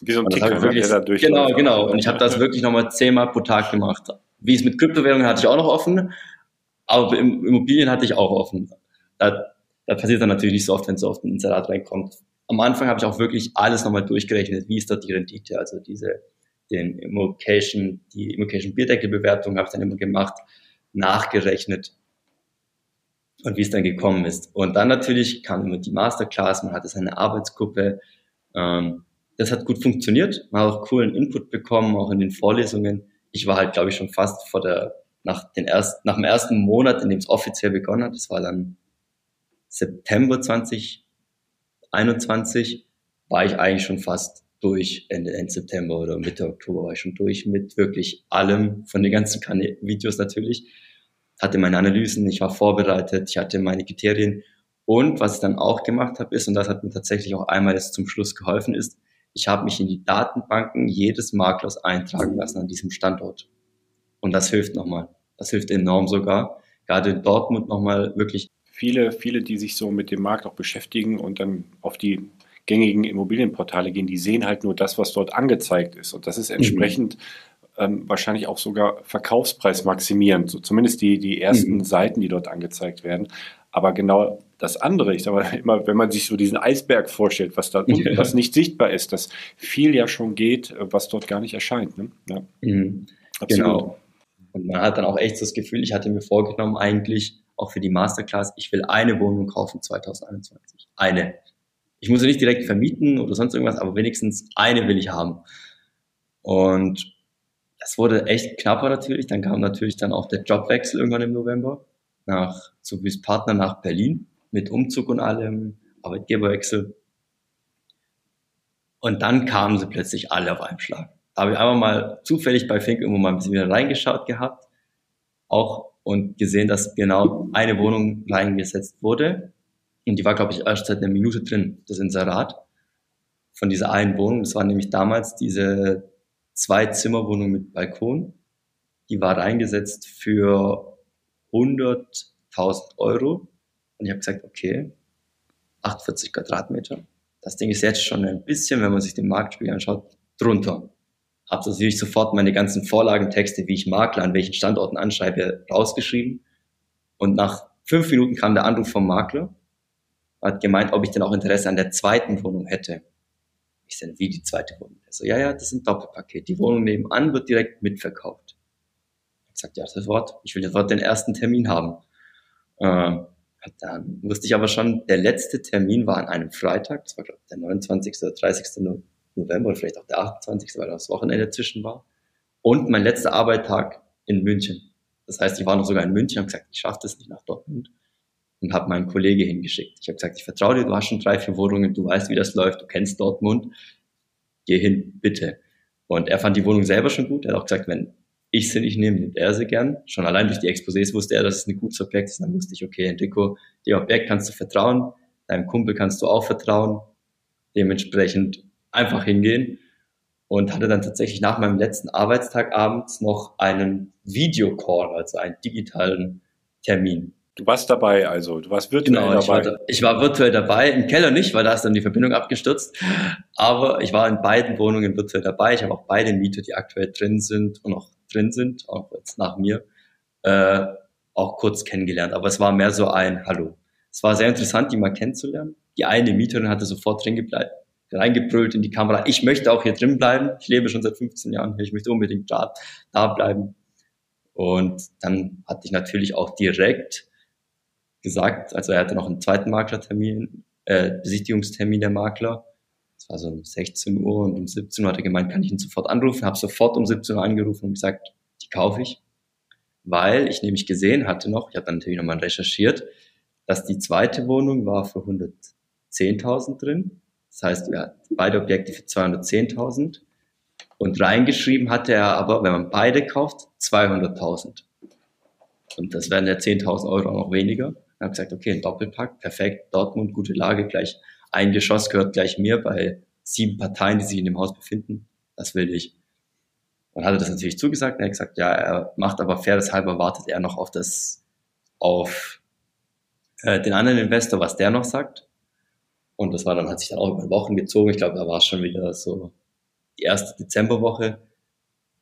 Wie so ein Ticker, wirklich, der da durch Genau, genau. Und ich habe das wirklich nochmal zehnmal pro Tag gemacht. Wie es mit Kryptowährungen hatte ich auch noch offen, aber Immobilien hatte ich auch offen. Da das passiert dann natürlich nicht so oft, wenn so oft ein Inserat reinkommt. Am Anfang habe ich auch wirklich alles nochmal durchgerechnet. Wie ist dort die Rendite? Also diese, den Immocation, die Immocation Bierdeckelbewertung habe ich dann immer gemacht, nachgerechnet und wie es dann gekommen ist. Und dann natürlich kam immer die Masterclass, man hatte seine Arbeitsgruppe. Ähm, das hat gut funktioniert. Man hat auch coolen Input bekommen, auch in den Vorlesungen. Ich war halt, glaube ich, schon fast vor der, nach, den ersten, nach dem ersten Monat, in dem es offiziell begonnen hat, das war dann September 2021 war ich eigentlich schon fast durch, Ende, Ende September oder Mitte Oktober war ich schon durch mit wirklich allem, von den ganzen Kanä Videos natürlich. Hatte meine Analysen, ich war vorbereitet, ich hatte meine Kriterien. Und was ich dann auch gemacht habe, ist, und das hat mir tatsächlich auch einmal jetzt zum Schluss geholfen, ist, ich habe mich in die Datenbanken jedes Maklers eintragen lassen an diesem Standort. Und das hilft nochmal. Das hilft enorm sogar. Gerade in Dortmund nochmal wirklich viele, viele, die sich so mit dem Markt auch beschäftigen und dann auf die gängigen Immobilienportale gehen, die sehen halt nur das, was dort angezeigt ist. Und das ist entsprechend mhm. ähm, wahrscheinlich auch sogar verkaufspreismaximierend, so zumindest die, die ersten mhm. Seiten, die dort angezeigt werden. Aber genau das andere, ich sage mal immer, wenn man sich so diesen Eisberg vorstellt, was da unten, was nicht sichtbar ist, dass viel ja schon geht, was dort gar nicht erscheint. Ne? Ja. Mhm. Genau. Und man hat dann auch echt das Gefühl, ich hatte mir vorgenommen, eigentlich auch für die Masterclass, ich will eine Wohnung kaufen 2021. Eine. Ich muss sie nicht direkt vermieten oder sonst irgendwas, aber wenigstens eine will ich haben. Und das wurde echt knapper natürlich. Dann kam natürlich dann auch der Jobwechsel irgendwann im November nach zu Partner nach Berlin mit Umzug und allem, Arbeitgeberwechsel. Und dann kamen sie plötzlich alle auf einen Schlag. Da habe ich einfach mal zufällig bei Fink irgendwo mal ein bisschen wieder reingeschaut gehabt. Auch und gesehen, dass genau eine Wohnung reingesetzt wurde. Und die war, glaube ich, erst seit einer Minute drin, das Inserat von dieser einen Wohnung. Das war nämlich damals diese Zwei-Zimmer-Wohnung mit Balkon. Die war reingesetzt für 100.000 Euro. Und ich habe gesagt, okay, 48 Quadratmeter, Das Ding ist jetzt schon ein bisschen, wenn man sich den Marktspiegel anschaut, drunter. Habe natürlich sofort meine ganzen Vorlagentexte, wie ich Makler an welchen Standorten anschreibe, rausgeschrieben. Und nach fünf Minuten kam der Anruf vom Makler, hat gemeint, ob ich denn auch Interesse an der zweiten Wohnung hätte. Ich sage, wie die zweite Wohnung? Er so, ja, ja, das ist ein Doppelpaket. Die Wohnung nebenan wird direkt mitverkauft. Ich sagte, ja, sofort. Ich will sofort den ersten Termin haben. Äh, dann wusste ich aber schon, der letzte Termin war an einem Freitag, das war glaube ich der 29. oder 30. November oder vielleicht auch der 28., weil das Wochenende zwischen war. Und mein letzter Arbeitstag in München. Das heißt, ich war noch sogar in München, habe gesagt, ich schaffe das nicht nach Dortmund und habe meinen Kollege hingeschickt. Ich habe gesagt, ich vertraue dir, du hast schon drei, vier Wohnungen, du weißt, wie das läuft, du kennst Dortmund, geh hin, bitte. Und er fand die Wohnung selber schon gut. Er hat auch gesagt, wenn ich sie nicht nehme, nimmt er sie gern. Schon allein durch die Exposés wusste er, dass es ein gutes Objekt ist. Dann wusste ich, okay, Enrico, dem Objekt kannst du vertrauen, deinem Kumpel kannst du auch vertrauen. Dementsprechend einfach hingehen und hatte dann tatsächlich nach meinem letzten Arbeitstag abends noch einen Videocall, also einen digitalen Termin. Du warst dabei, also du warst virtuell genau, dabei. Ich war, ich war virtuell dabei, im Keller nicht, weil da ist dann die Verbindung abgestürzt. Aber ich war in beiden Wohnungen virtuell dabei. Ich habe auch beide Mieter, die aktuell drin sind und auch drin sind, auch jetzt nach mir, äh, auch kurz kennengelernt. Aber es war mehr so ein Hallo. Es war sehr interessant, die mal kennenzulernen. Die eine Mieterin hatte sofort drin reingebrüllt in die Kamera, ich möchte auch hier drin bleiben. Ich lebe schon seit 15 Jahren hier, ich möchte unbedingt da, da bleiben. Und dann hatte ich natürlich auch direkt gesagt, also er hatte noch einen zweiten Maklertermin, äh, Besichtigungstermin der Makler. Es war so um 16 Uhr und um 17 Uhr hat er gemeint, kann ich ihn sofort anrufen. Habe sofort um 17 Uhr angerufen und gesagt, die kaufe ich. Weil ich nämlich gesehen hatte noch, ich habe dann natürlich nochmal recherchiert, dass die zweite Wohnung war für 110.000 drin. Das heißt, er hat beide Objekte für 210.000. Und reingeschrieben hatte er aber, wenn man beide kauft, 200.000. Und das wären ja 10.000 Euro noch weniger. Ich habe gesagt, okay, ein Doppelpack, perfekt, Dortmund, gute Lage, gleich ein Geschoss gehört gleich mir bei sieben Parteien, die sich in dem Haus befinden. Das will ich. Dann hat er das natürlich zugesagt. Er hat gesagt, ja, er macht aber fairnesshalber wartet er noch auf das, auf äh, den anderen Investor, was der noch sagt. Und das war dann, hat sich dann auch über Wochen gezogen. Ich glaube, da war es schon wieder so die erste Dezemberwoche.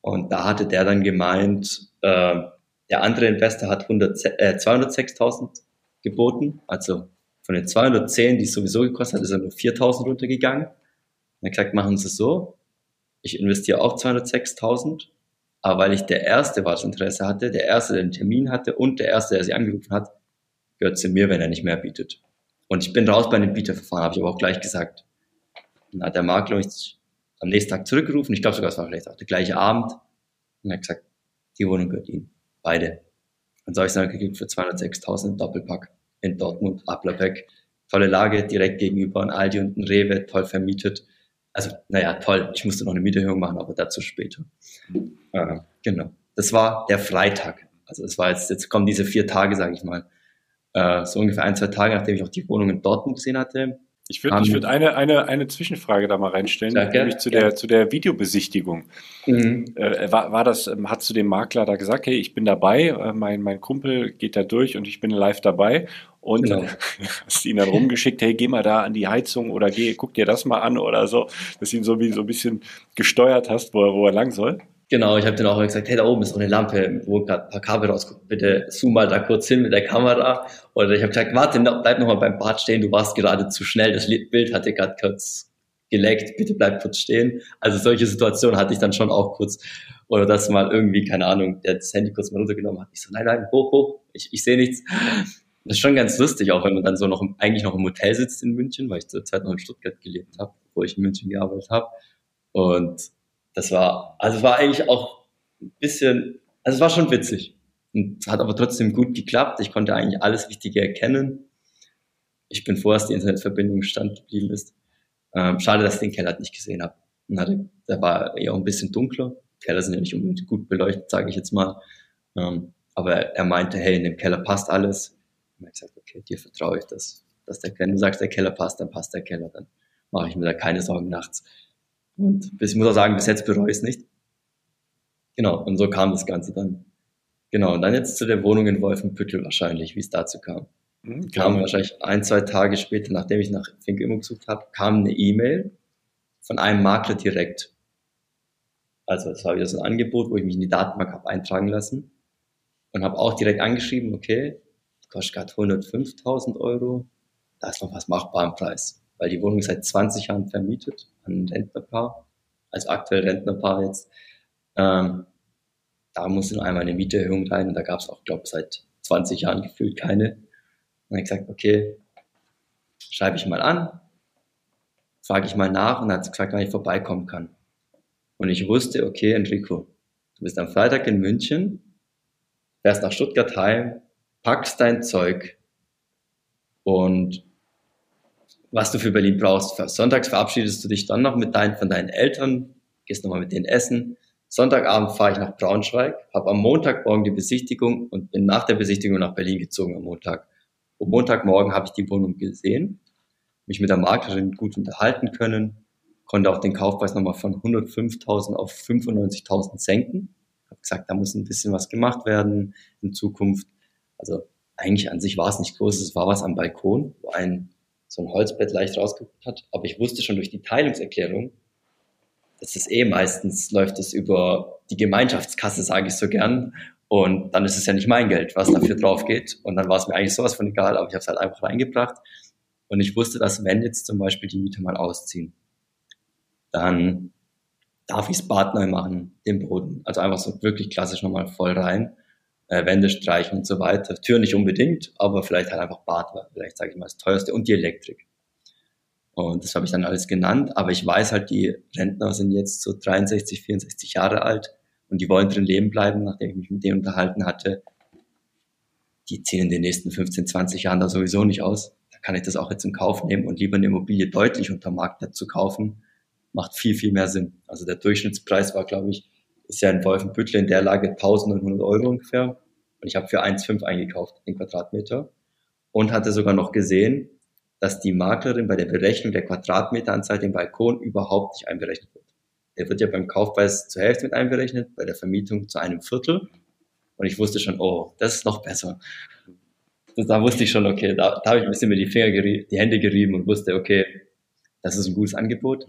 Und da hatte der dann gemeint, äh, der andere Investor hat 100, äh, 206.000 geboten. Also von den 210, die es sowieso gekostet hat, ist er nur 4000 runtergegangen. Und er gesagt, machen Sie es so. Ich investiere auch 206.000. Aber weil ich der Erste war, das Interesse hatte, der Erste, der den Termin hatte und der Erste, der sie angerufen hat, gehört zu mir, wenn er nicht mehr bietet. Und ich bin raus bei dem Bieterverfahren, habe ich aber auch gleich gesagt. Dann hat der Makler mich am nächsten Tag zurückgerufen. Ich glaube sogar, es war vielleicht auch der gleiche Abend. Und er hat gesagt, die Wohnung gehört Ihnen. Beide. Und so habe ich es dann gekriegt für 206.000 im Doppelpack in Dortmund, Applerbeck. Tolle Lage, direkt gegenüber ein Aldi und ein Rewe, toll vermietet. Also, naja, toll. Ich musste noch eine Mieterhöhung machen, aber dazu später. Äh, genau. Das war der Freitag. Also, es war jetzt, jetzt kommen diese vier Tage, sage ich mal. Äh, so ungefähr ein, zwei Tage, nachdem ich auch die Wohnung in Dortmund gesehen hatte, ich würde würd eine, eine, eine Zwischenfrage da mal reinstellen, ja, nämlich zu der, zu der Videobesichtigung. Mhm. Äh, war, war das, ähm, hast du dem Makler da gesagt, hey, ich bin dabei, äh, mein, mein Kumpel geht da durch und ich bin live dabei und genau. hast ihn dann rumgeschickt, hey, geh mal da an die Heizung oder geh, guck dir das mal an oder so, dass du ihn so wie so ein bisschen gesteuert hast, wo er, wo er lang soll? Genau, ich habe dann auch gesagt, hey, da oben ist noch eine Lampe, wo gerade ein paar Kabel rausguckt, bitte zoom mal da kurz hin mit der Kamera. Oder ich habe gesagt, warte, bleib noch mal beim Bad stehen, du warst gerade zu schnell, das Bild hatte gerade kurz geleckt, bitte bleib kurz stehen. Also solche Situationen hatte ich dann schon auch kurz. Oder dass mal irgendwie, keine Ahnung, der das Handy kurz mal runtergenommen hat. Ich so, nein, nein, hoch, hoch, ich, ich sehe nichts. Das ist schon ganz lustig, auch wenn man dann so noch eigentlich noch im Hotel sitzt in München, weil ich zur Zeit noch in Stuttgart gelebt habe, wo ich in München gearbeitet habe. Und das war, also es war eigentlich auch ein bisschen, also es war schon witzig. Und hat aber trotzdem gut geklappt. Ich konnte eigentlich alles Wichtige erkennen. Ich bin froh, dass die Internetverbindung stand geblieben ist. Ähm, schade, dass ich den Keller nicht gesehen habe. Hatte, der war eher ein bisschen dunkler. Keller sind ja nicht unbedingt gut beleuchtet, sage ich jetzt mal. Ähm, aber er meinte, hey, in dem Keller passt alles. Und ich gesagt, okay, dir vertraue ich das, dass der Keller, du sagst, der Keller passt, dann passt der Keller, dann mache ich mir da keine Sorgen nachts. Und ich muss auch sagen, bis jetzt bereue ich es nicht. Genau, und so kam das Ganze dann. Genau, und dann jetzt zu der Wohnung in Wolfenbüttel wahrscheinlich, wie es dazu kam. Mhm, kam wahrscheinlich ein, zwei Tage später, nachdem ich nach Fink Immo gesucht habe, kam eine E-Mail von einem Makler direkt. Also das war wieder so ein Angebot, wo ich mich in die Datenbank habe eintragen lassen und habe auch direkt angeschrieben, okay, kostet gerade 105.000 Euro, da ist noch was machbar im Preis, weil die Wohnung ist seit 20 Jahren vermietet ein Rentnerpaar, also aktuell Rentnerpaar jetzt. Ähm, da musste noch einmal eine Mieterhöhung rein da gab es auch, glaube ich, seit 20 Jahren gefühlt keine. Und dann habe ich gesagt, okay, schreibe ich mal an, frage ich mal nach und dann hat sie gesagt, wann ich vorbeikommen kann. Und ich wusste, okay, Enrico, du bist am Freitag in München, fährst nach Stuttgart heim, packst dein Zeug und was du für Berlin brauchst. Sonntags verabschiedest du dich dann noch mit deinen, von deinen Eltern, gehst nochmal mit denen essen. Sonntagabend fahre ich nach Braunschweig, habe am Montagmorgen die Besichtigung und bin nach der Besichtigung nach Berlin gezogen am Montag. Und Montagmorgen habe ich die Wohnung gesehen, mich mit der Maklerin gut unterhalten können, konnte auch den Kaufpreis nochmal von 105.000 auf 95.000 senken. Habe gesagt, da muss ein bisschen was gemacht werden in Zukunft. Also eigentlich an sich war es nicht groß, es war was am Balkon, wo ein so ein Holzbett leicht rausgeguckt hat. Aber ich wusste schon durch die Teilungserklärung, dass es eh meistens läuft es über die Gemeinschaftskasse, sage ich so gern. Und dann ist es ja nicht mein Geld, was dafür drauf geht. Und dann war es mir eigentlich sowas von egal, aber ich habe es halt einfach reingebracht. Und ich wusste, dass wenn jetzt zum Beispiel die Mieter mal ausziehen, dann darf ich das Bad neu machen, den Boden. Also einfach so wirklich klassisch nochmal voll rein äh, Wände streichen und so weiter. Tür nicht unbedingt, aber vielleicht halt einfach Bad, vielleicht sage ich mal das teuerste und die Elektrik. Und das habe ich dann alles genannt, aber ich weiß halt, die Rentner sind jetzt so 63, 64 Jahre alt und die wollen drin leben bleiben, nachdem ich mich mit denen unterhalten hatte. Die ziehen in den nächsten 15, 20 Jahren da sowieso nicht aus. Da kann ich das auch jetzt in Kauf nehmen und lieber eine Immobilie deutlich unter Marktwert zu kaufen, macht viel, viel mehr Sinn. Also der Durchschnittspreis war, glaube ich, ist ja in Wolfenbüttel in der Lage 1900 Euro ungefähr. Und ich habe für 1,5 eingekauft, den Quadratmeter. Und hatte sogar noch gesehen, dass die Maklerin bei der Berechnung der Quadratmeteranzahl den Balkon überhaupt nicht einberechnet wird. Der wird ja beim Kaufpreis zur Hälfte mit einberechnet, bei der Vermietung zu einem Viertel. Und ich wusste schon, oh, das ist noch besser. Da wusste ich schon, okay, da, da habe ich ein bisschen mir die Finger, die Hände gerieben und wusste, okay, das ist ein gutes Angebot.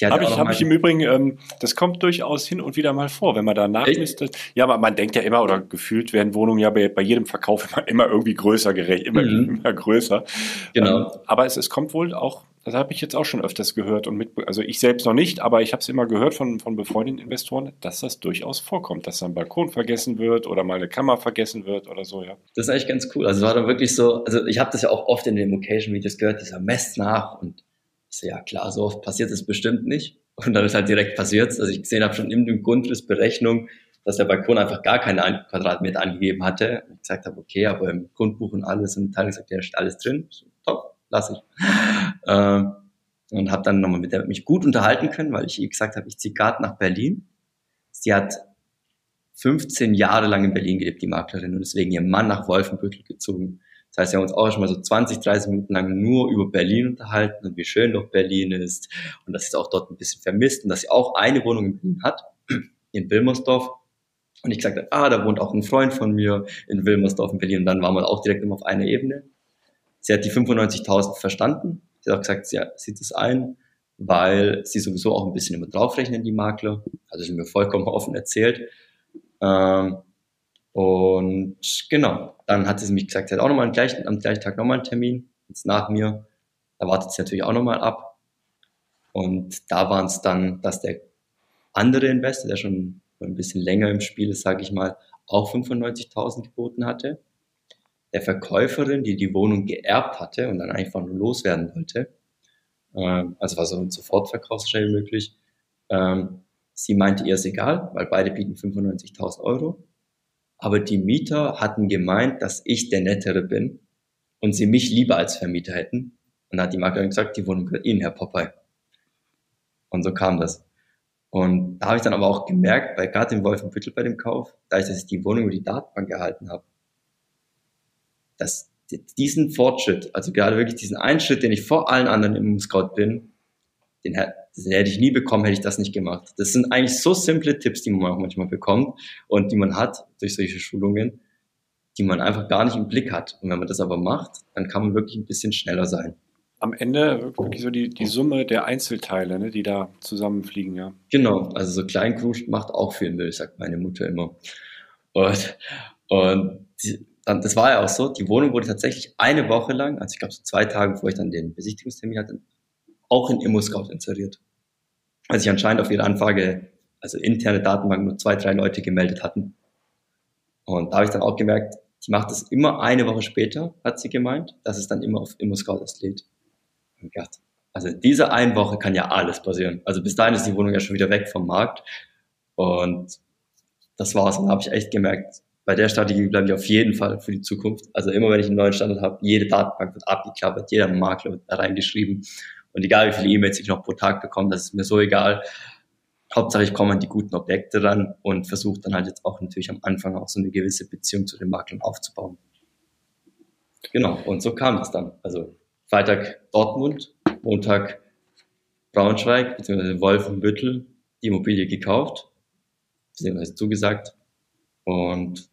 Ja. Habe ich, hab ich im Übrigen, ähm, das kommt durchaus hin und wieder mal vor, wenn man da nachlistet. Ja, aber man denkt ja immer, oder gefühlt werden Wohnungen ja bei, bei jedem Verkauf immer, immer irgendwie größer gerecht, immer, mhm. immer größer. Genau. Ähm, aber es, es kommt wohl auch, das habe ich jetzt auch schon öfters gehört und mit, also ich selbst noch nicht, aber ich habe es immer gehört von, von befreundeten Investoren, dass das durchaus vorkommt, dass ein Balkon vergessen wird oder mal eine Kammer vergessen wird oder so, ja. Das ist eigentlich ganz cool. Also es war dann wirklich so, also ich habe das ja auch oft in den Location-Videos gehört, dieser Mess nach und ich so, ja klar, so oft passiert es bestimmt nicht. Und dann ist halt direkt passiert, dass ich gesehen habe, schon in dem Grundrissberechnung, dass der Balkon einfach gar keine Quadratmeter angegeben hatte. Und ich gesagt habe, okay, aber im Grundbuch und alles und Teilungsverkehr steht alles drin. So, top, lass ich. Ähm, und habe dann nochmal mit der mich gut unterhalten können, weil ich ihr gesagt habe, ich ziehe gerade nach Berlin. Sie hat 15 Jahre lang in Berlin gelebt, die Maklerin, und deswegen ihr Mann nach Wolfenbüttel gezogen. Das heißt, wir haben uns auch schon mal so 20, 30 Minuten lang nur über Berlin unterhalten und wie schön doch Berlin ist und dass sie es auch dort ein bisschen vermisst und dass sie auch eine Wohnung in Berlin hat, in Wilmersdorf. Und ich gesagt habe, ah, da wohnt auch ein Freund von mir in Wilmersdorf in Berlin und dann waren wir auch direkt immer auf einer Ebene. Sie hat die 95.000 verstanden. Sie hat auch gesagt, sie sieht es ein, weil sie sowieso auch ein bisschen immer draufrechnen, die Makler. Also sie mir vollkommen offen erzählt. Ähm, und genau, dann hat sie mich gesagt, sie hat auch nochmal am gleichen, am gleichen Tag nochmal einen Termin, jetzt nach mir. Da wartet sie natürlich auch nochmal ab. Und da waren es dann, dass der andere Investor, der schon ein bisschen länger im Spiel ist, sage ich mal, auch 95.000 geboten hatte. Der Verkäuferin, die die Wohnung geerbt hatte und dann einfach nur loswerden wollte, ähm, also war so ein Sofortverkauf möglich, ähm, sie meinte ihr ist egal, weil beide bieten 95.000 Euro. Aber die Mieter hatten gemeint, dass ich der Nettere bin und sie mich lieber als Vermieter hätten. Und dann hat die Maklerin gesagt, die Wohnung gehört Ihnen, Herr Popeye. Und so kam das. Und da habe ich dann aber auch gemerkt, bei gerade im Wolfenbüttel bei dem Kauf, da ich, dass ich die Wohnung über die Datenbank gehalten habe, dass diesen Fortschritt, also gerade wirklich diesen einen Schritt, den ich vor allen anderen im Scout bin, den, den hätte ich nie bekommen, hätte ich das nicht gemacht. Das sind eigentlich so simple Tipps, die man auch manchmal bekommt und die man hat durch solche Schulungen. die man einfach gar nicht im Blick hat. Und wenn man das aber macht, dann kann man wirklich ein bisschen schneller sein. Am Ende wirklich so die, die Summe der Einzelteile, ne, die da zusammenfliegen, ja. Genau, also so Kleinkruscht macht auch viel Müll, sagt meine Mutter immer. Und, und die, das war ja auch so, die Wohnung wurde tatsächlich eine Woche lang, also ich glaube so zwei Tage, bevor ich dann den Besichtigungstermin hatte, auch in ImmoScout inseriert. Als ich anscheinend auf ihre Anfrage, also interne Datenbank, nur zwei, drei Leute gemeldet hatten. Und da habe ich dann auch gemerkt, die macht das immer eine Woche später, hat sie gemeint, dass es dann immer auf ImmoScout erst lädt. Und gedacht, also diese eine Woche kann ja alles passieren. Also bis dahin ist die Wohnung ja schon wieder weg vom Markt. Und das war's. Und dann habe ich echt gemerkt, bei der Strategie bleibe ich auf jeden Fall für die Zukunft. Also immer wenn ich einen neuen Standard habe, jede Datenbank wird abgeklappert, jeder Makler wird da reingeschrieben. Und egal wie viele E-Mails ich noch pro Tag bekomme, das ist mir so egal. Hauptsache ich komme an die guten Objekte ran und versuche dann halt jetzt auch natürlich am Anfang auch so eine gewisse Beziehung zu den Maklern aufzubauen. Genau, und so kam es dann. Also Freitag Dortmund, Montag Braunschweig bzw. Wolfenbüttel die Immobilie gekauft, beziehungsweise zugesagt und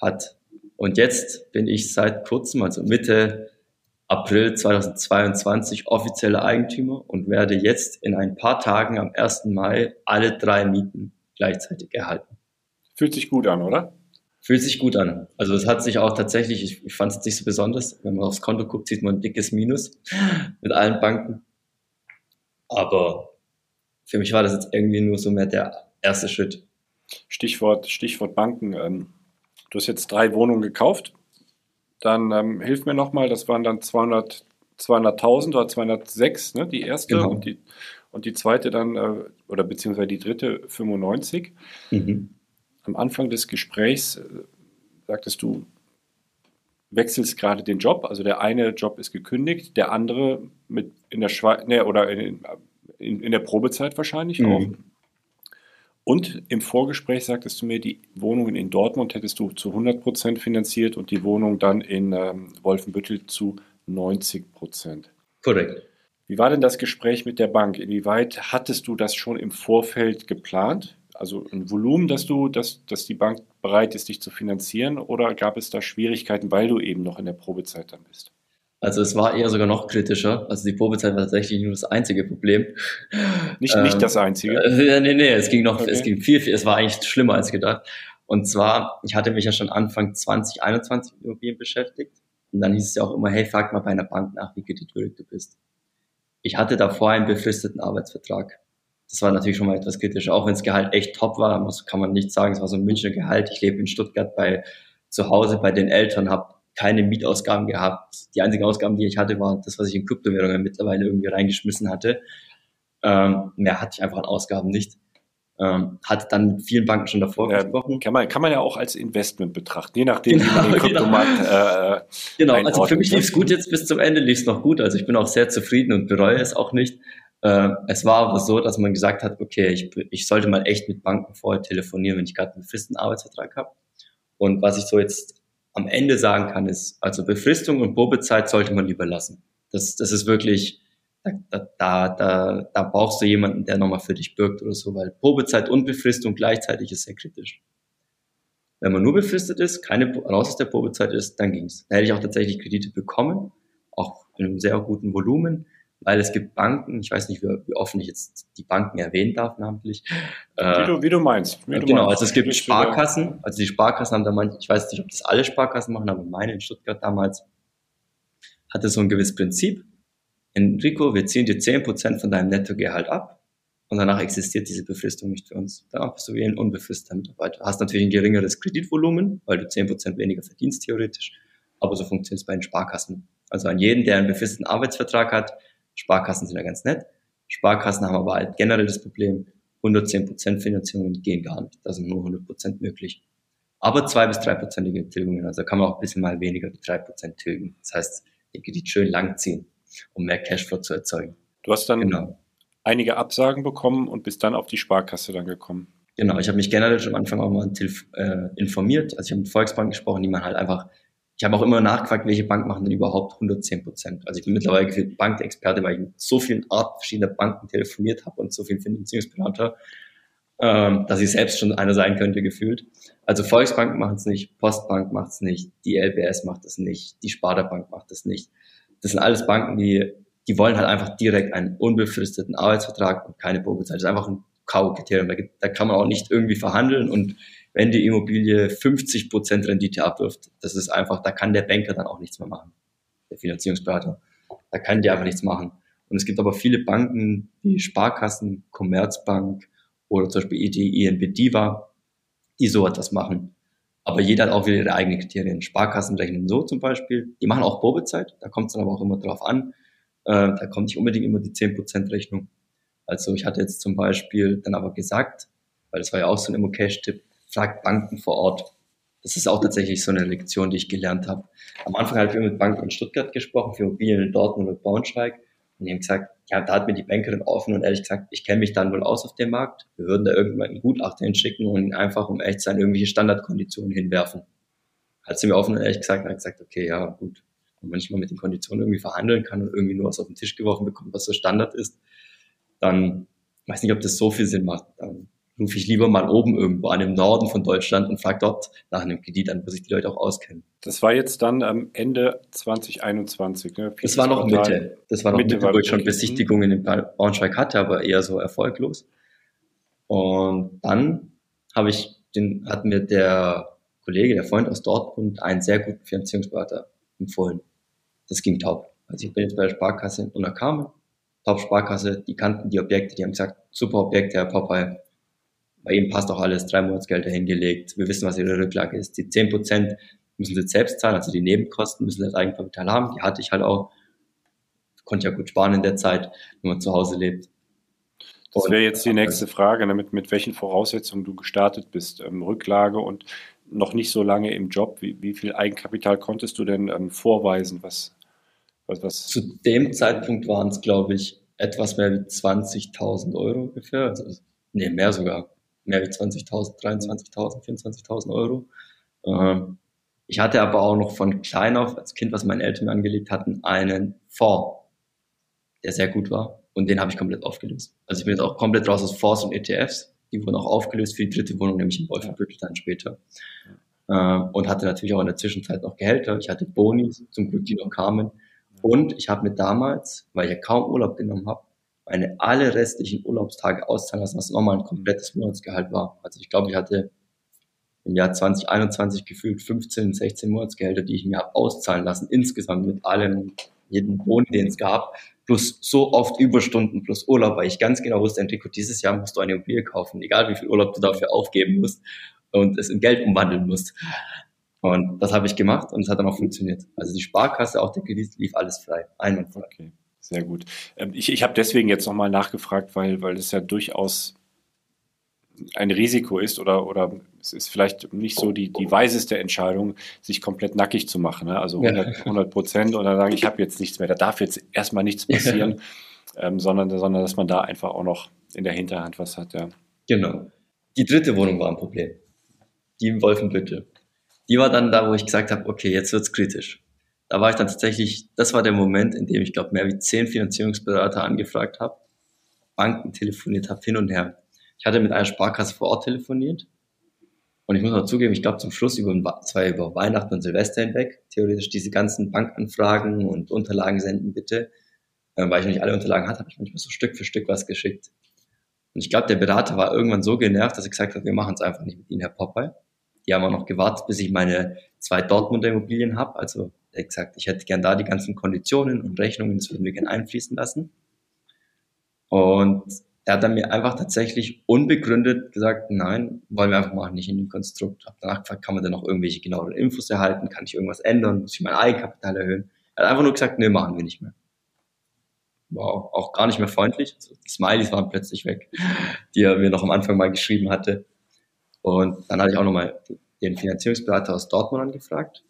hat und jetzt bin ich seit kurzem, also Mitte April 2022 offizieller Eigentümer und werde jetzt in ein paar Tagen am 1. Mai alle drei Mieten gleichzeitig erhalten. Fühlt sich gut an, oder? Fühlt sich gut an. Also es hat sich auch tatsächlich, ich, ich fand es nicht so besonders, wenn man aufs Konto guckt, sieht man ein dickes Minus mit allen Banken. Aber für mich war das jetzt irgendwie nur so mehr der erste Schritt. Stichwort, Stichwort Banken. Ähm, du hast jetzt drei Wohnungen gekauft dann ähm, hilf mir nochmal, das waren dann 200, 200.000 oder 206, ne, die erste genau. und, die, und die zweite dann, äh, oder beziehungsweise die dritte 95. Mhm. Am Anfang des Gesprächs äh, sagtest du, wechselst gerade den Job, also der eine Job ist gekündigt, der andere mit in der Schweiz, ne, oder in, in, in, der Probezeit wahrscheinlich mhm. auch. Und im Vorgespräch sagtest du mir, die Wohnungen in Dortmund hättest du zu 100 Prozent finanziert und die Wohnung dann in ähm, Wolfenbüttel zu 90 Prozent. Korrekt. Wie war denn das Gespräch mit der Bank? Inwieweit hattest du das schon im Vorfeld geplant? Also ein Volumen, dass du, dass, dass die Bank bereit ist, dich zu finanzieren, oder gab es da Schwierigkeiten, weil du eben noch in der Probezeit dann bist? Also es war eher sogar noch kritischer. Also die Probezeit war tatsächlich nur das einzige Problem. Nicht, ähm, nicht das einzige? Äh, nee, nee, es ging noch, okay. es ging viel, viel, es war eigentlich schlimmer als gedacht. Und zwar, ich hatte mich ja schon Anfang 2021 mit Immobilien beschäftigt. Und dann hieß es ja auch immer, hey, frag mal bei einer Bank nach, wie kreditwürdig du bist. Ich hatte davor einen befristeten Arbeitsvertrag. Das war natürlich schon mal etwas kritischer. Auch wenn das Gehalt echt top war, kann man nicht sagen, es war so ein Münchner Gehalt. Ich lebe in Stuttgart bei zu Hause bei den Eltern, habe keine Mietausgaben gehabt. Die einzigen Ausgaben, die ich hatte, war das, was ich in Kryptowährungen mittlerweile irgendwie reingeschmissen hatte. Ähm, mehr hatte ich einfach an Ausgaben nicht. Ähm, hatte dann mit vielen Banken schon davor ja, gesprochen. Kann man, kann man ja auch als Investment betrachten, je nachdem, genau, wie man den genau. Kryptomarkt genau. Äh, genau, also für mich lief es gut jetzt bis zum Ende, lief es noch gut. Also ich bin auch sehr zufrieden und bereue es auch nicht. Äh, es war aber so, dass man gesagt hat, okay, ich, ich sollte mal echt mit Banken vorher telefonieren, wenn ich gerade einen festen Arbeitsvertrag habe. Und was ich so jetzt am Ende sagen kann, ist, also Befristung und Probezeit sollte man lieber lassen. Das, das ist wirklich, da, da, da, da brauchst du jemanden, der nochmal für dich birgt oder so, weil Probezeit und Befristung gleichzeitig ist sehr kritisch. Wenn man nur befristet ist, keine raus aus der Probezeit ist, dann ging's. Da hätte ich auch tatsächlich Kredite bekommen, auch in einem sehr guten Volumen weil es gibt Banken, ich weiß nicht, wie, wie offen ich jetzt die Banken erwähnen darf namentlich. Äh, wie, du, wie du meinst. Wie du genau, meinst. also es gibt Sparkassen, also die Sparkassen haben da manchmal, ich weiß nicht, ob das alle Sparkassen machen, aber meine in Stuttgart damals hatte so ein gewisses Prinzip. Enrico, wir ziehen dir zehn Prozent von deinem Nettogehalt ab und danach existiert diese Befristung nicht für uns. Danach bist du wie ein unbefristeter Mitarbeiter. Hast natürlich ein geringeres Kreditvolumen, weil du zehn Prozent weniger verdienst theoretisch, aber so funktioniert es bei den Sparkassen. Also an jeden, der einen befristeten Arbeitsvertrag hat, Sparkassen sind ja ganz nett. Sparkassen haben aber halt generell das Problem, 110% Finanzierungen gehen gar nicht. Da sind nur 100% möglich. Aber zwei bis dreiprozentige Tilgungen, also kann man auch ein bisschen mal weniger wie drei Prozent tilgen. Das heißt, die Kredit schön langziehen, um mehr Cashflow zu erzeugen. Du hast dann genau. einige Absagen bekommen und bist dann auf die Sparkasse dann gekommen. Genau, ich habe mich generell schon am Anfang auch mal äh, informiert. Also ich habe mit Volksbank gesprochen, die man halt einfach ich habe auch immer nachgefragt, welche Bank machen denn überhaupt 110 Prozent. Also ich bin mittlerweile gefühlt Bankexperte, weil ich mit so vielen Arten verschiedener Banken telefoniert habe und so vielen Finanzierungsberater. ähm, dass ich selbst schon einer sein könnte, gefühlt. Also Volksbank macht es nicht, Postbank macht es nicht, die LBS macht es nicht, die Sparda Bank macht es nicht. Das sind alles Banken, die, die wollen halt einfach direkt einen unbefristeten Arbeitsvertrag und keine Probezeit. Das ist einfach ein K.O.-Kriterium. Da, da kann man auch nicht irgendwie verhandeln und wenn die Immobilie 50 Prozent Rendite abwirft, das ist einfach, da kann der Banker dann auch nichts mehr machen, der Finanzierungsberater. Da kann der einfach nichts machen. Und es gibt aber viele Banken wie Sparkassen, Commerzbank oder zum Beispiel EDI, INB Diva, die so etwas machen. Aber jeder hat auch wieder ihre eigenen Kriterien. Sparkassen rechnen so zum Beispiel. Die machen auch Probezeit, da kommt es dann aber auch immer drauf an. Äh, da kommt nicht unbedingt immer die 10% Rechnung. Also ich hatte jetzt zum Beispiel dann aber gesagt, weil das war ja auch so ein Immocash-Tipp, fragt Banken vor Ort. Das ist auch tatsächlich so eine Lektion, die ich gelernt habe. Am Anfang habe ich mit Banken in Stuttgart gesprochen, für Immobilien in Dortmund und Braunschweig. Und die haben gesagt, ja, da hat mir die Bankerin offen und ehrlich gesagt, ich kenne mich dann wohl aus auf dem Markt. Wir würden da irgendwann einen Gutachter hinschicken und einfach, um echt sein, irgendwelche Standardkonditionen hinwerfen. Hat sie mir offen und ehrlich gesagt, hat gesagt, okay, ja, gut. Und wenn ich mal mit den Konditionen irgendwie verhandeln kann und irgendwie nur was auf den Tisch geworfen bekomme, was so Standard ist, dann weiß nicht, ob das so viel Sinn macht. Dann rufe ich lieber mal oben irgendwo an im Norden von Deutschland und frage dort nach einem Kredit an, wo sich die Leute auch auskennen. Das war jetzt dann am Ende 2021. Ne? Das war noch Mitte. Das war noch Mitte, Mitte wo ich schon Besichtigungen in Braunschweig hatte, aber eher so erfolglos. Und dann habe ich den, hat mir der Kollege, der Freund aus Dortmund, einen sehr guten Finanzierungsberater empfohlen. Das ging top. Also ich bin jetzt bei der Sparkasse in Unterkamen, Top-Sparkasse, die kannten die Objekte, die haben gesagt, super Objekte, Herr Popeye, bei ihm passt auch alles, drei Monatsgelder hingelegt, wir wissen, was ihre Rücklage ist. Die zehn Prozent müssen sie selbst zahlen, also die Nebenkosten müssen sie das Eigenkapital haben, die hatte ich halt auch, konnte ja gut sparen in der Zeit, wenn man zu Hause lebt. Das wäre jetzt die nächste Frage, damit ne, mit welchen Voraussetzungen du gestartet bist. Ähm, Rücklage und noch nicht so lange im Job. Wie, wie viel Eigenkapital konntest du denn ähm, vorweisen? Was, was, was? Zu dem Zeitpunkt waren es, glaube ich, etwas mehr wie 20.000 Euro ungefähr. Also, nee, mehr sogar mehr wie 20.000, 23.000, 24.000 Euro. Ähm, ich hatte aber auch noch von klein auf, als Kind, was meine Eltern mir angelegt hatten, einen Fonds, der sehr gut war. Und den habe ich komplett aufgelöst. Also ich bin jetzt auch komplett raus aus Fonds und ETFs. Die wurden auch aufgelöst für die dritte Wohnung, nämlich in Wolfenbüttel dann später. Ähm, und hatte natürlich auch in der Zwischenzeit noch Gehälter. Ich hatte Boni, zum Glück, die noch kamen. Und ich habe mir damals, weil ich ja kaum Urlaub genommen habe, meine alle restlichen Urlaubstage auszahlen lassen, was nochmal ein komplettes Monatsgehalt war. Also ich glaube, ich hatte im Jahr 2021 gefühlt 15, 16 Monatsgehälter, die ich mir habe auszahlen lassen, insgesamt mit allem, jeden Boni, den es gab, plus so oft Überstunden, plus Urlaub, weil ich ganz genau wusste, Enrico, dieses Jahr musst du eine Immobilie kaufen, egal wie viel Urlaub du dafür aufgeben musst und es in Geld umwandeln musst. Und das habe ich gemacht und es hat dann auch funktioniert. Also die Sparkasse, auch der Kredit lief alles frei, einwandfrei. Okay. Sehr gut. Ähm, ich, ich habe deswegen jetzt nochmal nachgefragt, weil, weil es ja durchaus ein Risiko ist oder, oder es ist vielleicht nicht so die, die weiseste Entscheidung, sich komplett nackig zu machen. Ne? Also 100 Prozent und dann sagen, ich habe jetzt nichts mehr, da darf jetzt erstmal nichts passieren, ähm, sondern, sondern dass man da einfach auch noch in der Hinterhand was hat. Ja. Genau. Die dritte Wohnung war ein Problem. Die im Wolfenbüttel. Die war dann da, wo ich gesagt habe, okay, jetzt wird's kritisch da war ich dann tatsächlich, das war der Moment, in dem ich glaube, mehr wie zehn Finanzierungsberater angefragt habe, Banken telefoniert habe, hin und her. Ich hatte mit einer Sparkasse vor Ort telefoniert und ich muss auch zugeben, ich glaube zum Schluss über, zwei über Weihnachten und Silvester hinweg, theoretisch diese ganzen Bankanfragen und Unterlagen senden bitte, äh, weil ich noch nicht alle Unterlagen hatte, habe ich manchmal so Stück für Stück was geschickt. Und ich glaube, der Berater war irgendwann so genervt, dass er gesagt hat, wir machen es einfach nicht mit Ihnen, Herr Popeye. Die haben auch noch gewartet, bis ich meine zwei Dortmunder Immobilien habe, also er hat gesagt, ich hätte gern da die ganzen Konditionen und Rechnungen, das würden wir gern einfließen lassen. Und er hat dann mir einfach tatsächlich unbegründet gesagt, nein, wollen wir einfach machen, nicht in dem Konstrukt. Hab danach gefragt, kann man denn noch irgendwelche genaueren Infos erhalten? Kann ich irgendwas ändern? Muss ich mein Eigenkapital erhöhen? Er hat einfach nur gesagt, nee, machen wir nicht mehr. Wow, auch gar nicht mehr freundlich. Also die Smileys waren plötzlich weg, die er mir noch am Anfang mal geschrieben hatte. Und dann hatte ich auch nochmal den Finanzierungsberater aus Dortmund angefragt.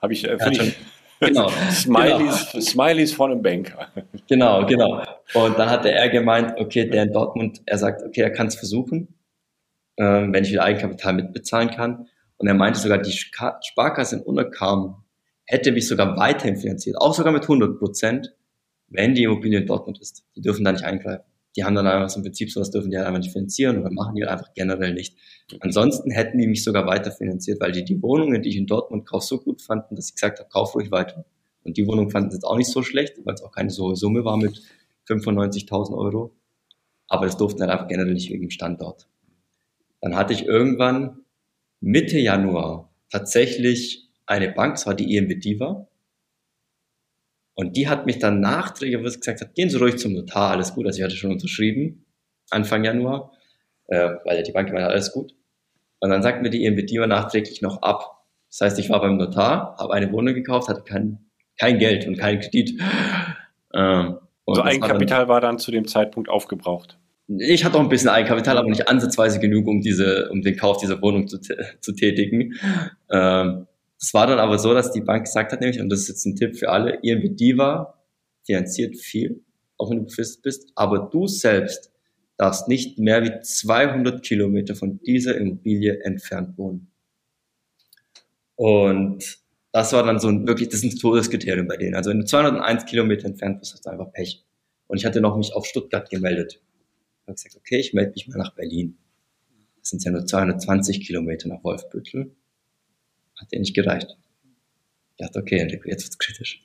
Habe ich, äh, ich genau. Smileys, genau. Smileys von einem Banker. Genau, genau. Und dann hatte er gemeint, okay, der in Dortmund, er sagt, okay, er kann es versuchen, ähm, wenn ich wieder Eigenkapital mitbezahlen kann. Und er meinte sogar, die Sparkasse in Unterkam hätte mich sogar weiterhin finanziert, auch sogar mit 100 Prozent, wenn die Immobilie in Dortmund ist. Die dürfen da nicht eingreifen. Die haben dann einfach so im Prinzip sowas dürfen die halt einfach nicht finanzieren oder machen die einfach generell nicht. Ansonsten hätten die mich sogar weiter finanziert, weil die die Wohnungen, die ich in Dortmund kaufe, so gut fanden, dass ich gesagt habe, kauf ruhig weiter. Und die Wohnung fanden sie jetzt auch nicht so schlecht, weil es auch keine so hohe Summe war mit 95.000 Euro. Aber das durften halt einfach generell nicht wegen dem Standort. Dann hatte ich irgendwann Mitte Januar tatsächlich eine Bank, das war die EMB Diva. Und die hat mich dann nachträglich gesagt, hat, gehen Sie ruhig zum Notar, alles gut. Also ich hatte schon unterschrieben, Anfang Januar, äh, weil ja die Bank meinte, alles gut. Und dann sagt mir die EMB Diva nachträglich noch ab. Das heißt, ich war beim Notar, habe eine Wohnung gekauft, hatte kein, kein Geld und keinen Kredit. Ähm, so Eigenkapital war dann zu dem Zeitpunkt aufgebraucht. Ich hatte auch ein bisschen Eigenkapital, aber nicht ansatzweise genug, um diese, um den Kauf dieser Wohnung zu, zu tätigen. Ähm, das war dann aber so, dass die Bank gesagt hat, nämlich, und das ist jetzt ein Tipp für alle, INB Diva finanziert viel, auch wenn du befristet bist, aber du selbst darfst nicht mehr wie 200 Kilometer von dieser Immobilie entfernt wohnen. Und das war dann so ein wirklich, das ist ein Todeskriterium bei denen. Also wenn du 201 Kilometer entfernt bist, hast du einfach Pech. Und ich hatte noch mich auf Stuttgart gemeldet habe gesagt, okay, ich melde mich mal nach Berlin. Das sind ja nur 220 Kilometer nach Wolfbüttel. Hat dir nicht gereicht. Ich dachte, okay, Enrico, jetzt wird's kritisch.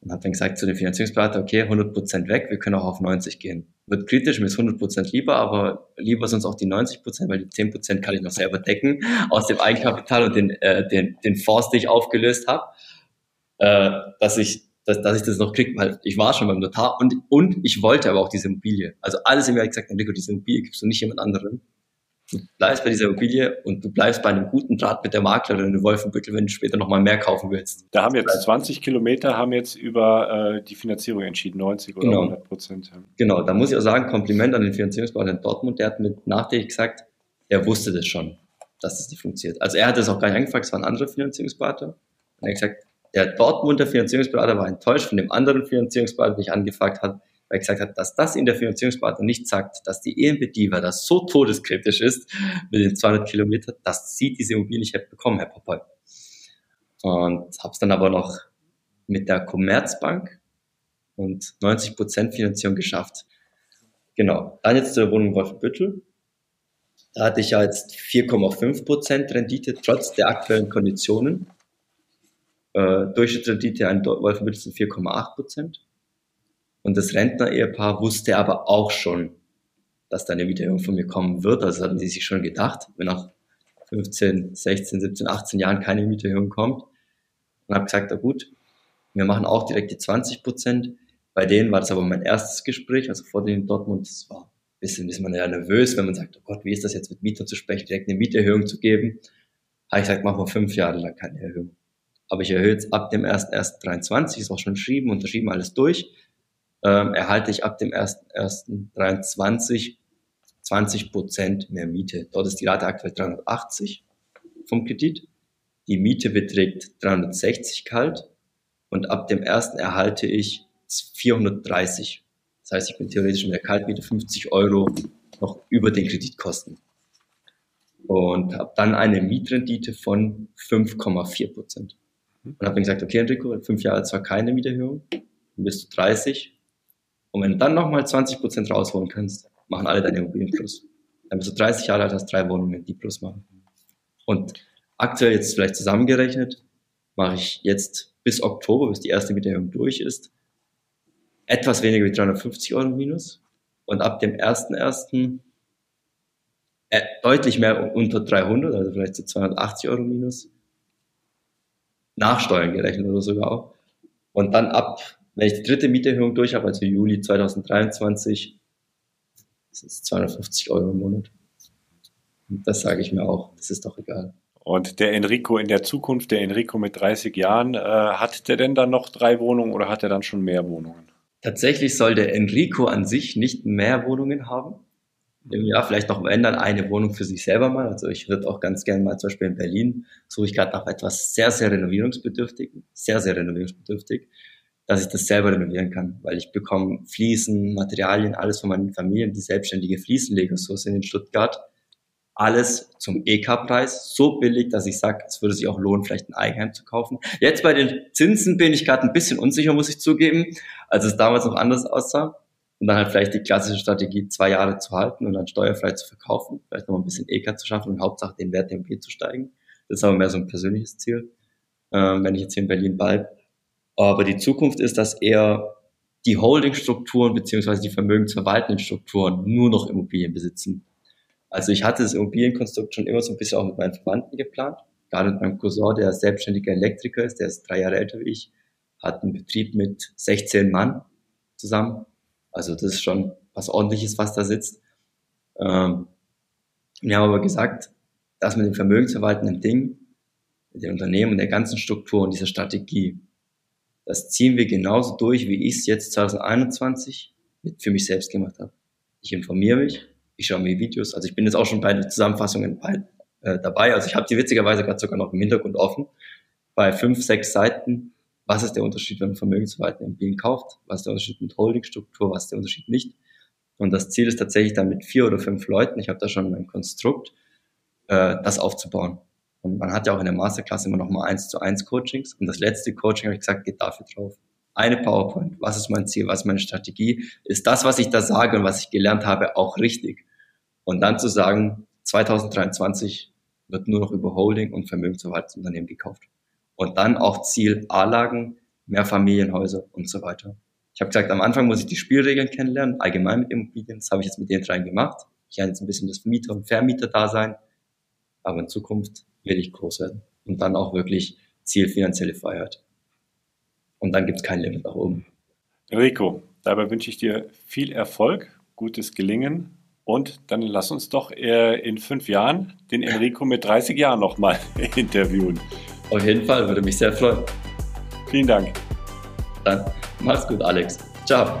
Und habe dann gesagt zu dem Finanzierungsberater, okay, 100% weg, wir können auch auf 90 gehen. Wird kritisch, mir ist 100% lieber, aber lieber sonst auch die 90%, weil die 10% kann ich noch selber decken aus dem Eigenkapital und den, äh, den, den Fonds, den ich aufgelöst habe, äh, dass ich dass, dass ich das noch kriege, weil ich war schon beim Notar und, und ich wollte aber auch diese Immobilie. Also alles im Jahr gesagt, Enrico, diese Immobilie gibst du nicht jemand anderem. Du bleibst bei dieser Immobilie und du bleibst bei einem guten Draht mit der Maklerin in Wolfenbüttel, wenn du später nochmal mehr kaufen willst. Da haben jetzt 20 Kilometer, haben jetzt über äh, die Finanzierung entschieden, 90 oder genau. 100 Prozent. Genau, da muss ich auch sagen, Kompliment an den Finanzierungsberater in Dortmund, der hat mit nachträglich gesagt, er wusste das schon, dass das nicht funktioniert. Also er hat das auch gar nicht angefragt, es war ein anderer Finanzierungsberater. Und er hat gesagt, der Dortmunder Finanzierungsberater war enttäuscht von dem anderen Finanzierungsberater, den ich angefragt habe, weil er gesagt hat, dass das in der Finanzierungsberater nicht sagt, dass die EMB Diva das so todeskritisch ist mit den 200 Kilometern, dass sie diese Immobilie nicht hätte bekommen, Herr Popol. Und habe es dann aber noch mit der Commerzbank und 90 Prozent Finanzierung geschafft. Genau. Dann jetzt zur Wohnung Wolfenbüttel. Da hatte ich ja jetzt 4,5 Prozent Rendite trotz der aktuellen Konditionen. Äh, Durchschnittsrendite an Wolfenbüttel sind 4,8 Prozent. Und das Rentner-Ehepaar wusste aber auch schon, dass da eine Mieterhöhung von mir kommen wird. Also hatten sie sich schon gedacht, wenn nach 15, 16, 17, 18 Jahren keine Mieterhöhung kommt. Und habe gesagt, na gut, wir machen auch direkt die 20 Prozent. Bei denen war das aber mein erstes Gespräch, also vor dem Dortmund. Das war ein bisschen, ist man ja nervös, wenn man sagt, oh Gott, wie ist das jetzt mit Mietern zu sprechen, direkt eine Mieterhöhung zu geben. Habe ich gesagt, machen wir fünf Jahre lang keine Erhöhung aber ich erhöhe jetzt ab dem 1.1.23, ist auch schon geschrieben, unterschrieben, alles durch, ähm, erhalte ich ab dem 1.1.23 20 Prozent mehr Miete. Dort ist die Rate aktuell 380 vom Kredit. Die Miete beträgt 360 kalt und ab dem 1. erhalte ich 430. Das heißt, ich bin theoretisch mit der Kaltmiete 50 Euro noch über den Kreditkosten. Und habe dann eine Mietrendite von 5,4 Prozent. Und habe dann gesagt, okay, Enrico, in fünf Jahre zwar keine Mieterhöhung, dann bist du 30. Und wenn du dann nochmal 20 Prozent rausholen kannst, machen alle deine Immobilien plus. Dann bist du 30 Jahre alt, hast drei Wohnungen, die plus machen. Und aktuell jetzt vielleicht zusammengerechnet, mache ich jetzt bis Oktober, bis die erste Mieterhöhung durch ist, etwas weniger wie 350 Euro minus. Und ab dem 1.1. Äh, deutlich mehr unter 300, also vielleicht zu 280 Euro minus nach Steuern gerechnet oder sogar auch. Und dann ab, wenn ich die dritte Mieterhöhung durch habe, also Juli 2023, das ist 250 Euro im Monat. Und das sage ich mir auch, das ist doch egal. Und der Enrico in der Zukunft, der Enrico mit 30 Jahren, äh, hat der denn dann noch drei Wohnungen oder hat er dann schon mehr Wohnungen? Tatsächlich soll der Enrico an sich nicht mehr Wohnungen haben im Jahr vielleicht noch ändern, eine Wohnung für sich selber mal. Also ich würde auch ganz gerne mal zum Beispiel in Berlin, suche ich gerade nach etwas sehr, sehr renovierungsbedürftig, sehr, sehr renovierungsbedürftig, dass ich das selber renovieren kann, weil ich bekomme Fliesen, Materialien, alles von meinen Familien, die selbstständige Fliesenleger so sind in Stuttgart. Alles zum EK-Preis, so billig, dass ich sage, es würde sich auch lohnen, vielleicht ein Eigenheim zu kaufen. Jetzt bei den Zinsen bin ich gerade ein bisschen unsicher, muss ich zugeben, als es damals noch anders aussah. und dann halt vielleicht die klassische Strategie, zwei Jahre zu halten und dann steuerfrei zu verkaufen, vielleicht noch ein bisschen EK zu schaffen und Hauptsache den Wert der Immobilie zu steigen. Das ist aber mehr so ein persönliches Ziel, ähm, wenn ich jetzt hier in Berlin bleibe. Aber die Zukunft ist, dass eher die Holdingstrukturen beziehungsweise die vermögensverwaltenden Strukturen nur noch Immobilien besitzen. Also ich hatte das Immobilienkonstrukt schon immer so ein bisschen auch mit meinen Verwandten geplant. Gerade mit meinem Cousin, der selbstständiger Elektriker ist, der ist drei Jahre älter wie ich, hat einen Betrieb mit 16 Mann zusammen. Also das ist schon was ordentliches, was da sitzt. Ähm, wir haben aber gesagt, dass mit dem vermögensverwaltenden Ding, mit den Unternehmen und der ganzen Struktur und dieser Strategie, das ziehen wir genauso durch, wie ich es jetzt 2021 mit für mich selbst gemacht habe. Ich informiere mich, ich schaue mir Videos, also ich bin jetzt auch schon bei den Zusammenfassungen bei, äh, dabei. Also ich habe die witzigerweise gerade sogar noch im Hintergrund offen. Bei fünf, sechs Seiten was ist der Unterschied, wenn man Vermögensverwaltung Immobilien kauft, was ist der Unterschied mit Holdingstruktur, was ist der Unterschied nicht. Und das Ziel ist tatsächlich dann mit vier oder fünf Leuten, ich habe da schon ein Konstrukt, äh, das aufzubauen. Und man hat ja auch in der Masterclass immer noch mal eins zu eins Coachings. Und das letzte Coaching habe ich gesagt, geht dafür drauf. Eine PowerPoint. Was ist mein Ziel? Was ist meine Strategie? Ist das, was ich da sage und was ich gelernt habe, auch richtig? Und dann zu sagen, 2023 wird nur noch über Holding und Vermögensverwaltungsunternehmen gekauft. Und dann auch Ziel A-Lagen, mehr Familienhäuser und so weiter. Ich habe gesagt, am Anfang muss ich die Spielregeln kennenlernen, allgemein mit Immobilien. Das habe ich jetzt mit den dreien gemacht. Ich habe jetzt ein bisschen das Mieter- und Vermieter-Dasein. Aber in Zukunft will ich groß werden. Und dann auch wirklich Ziel finanzielle Freiheit. Und dann gibt es kein Limit nach oben. Rico, dabei wünsche ich dir viel Erfolg, gutes Gelingen und dann lass uns doch in fünf Jahren den Enrico mit 30 Jahren nochmal interviewen. Auf jeden Fall, würde mich sehr freuen. Vielen Dank. Dann mach's gut, Alex. Ciao.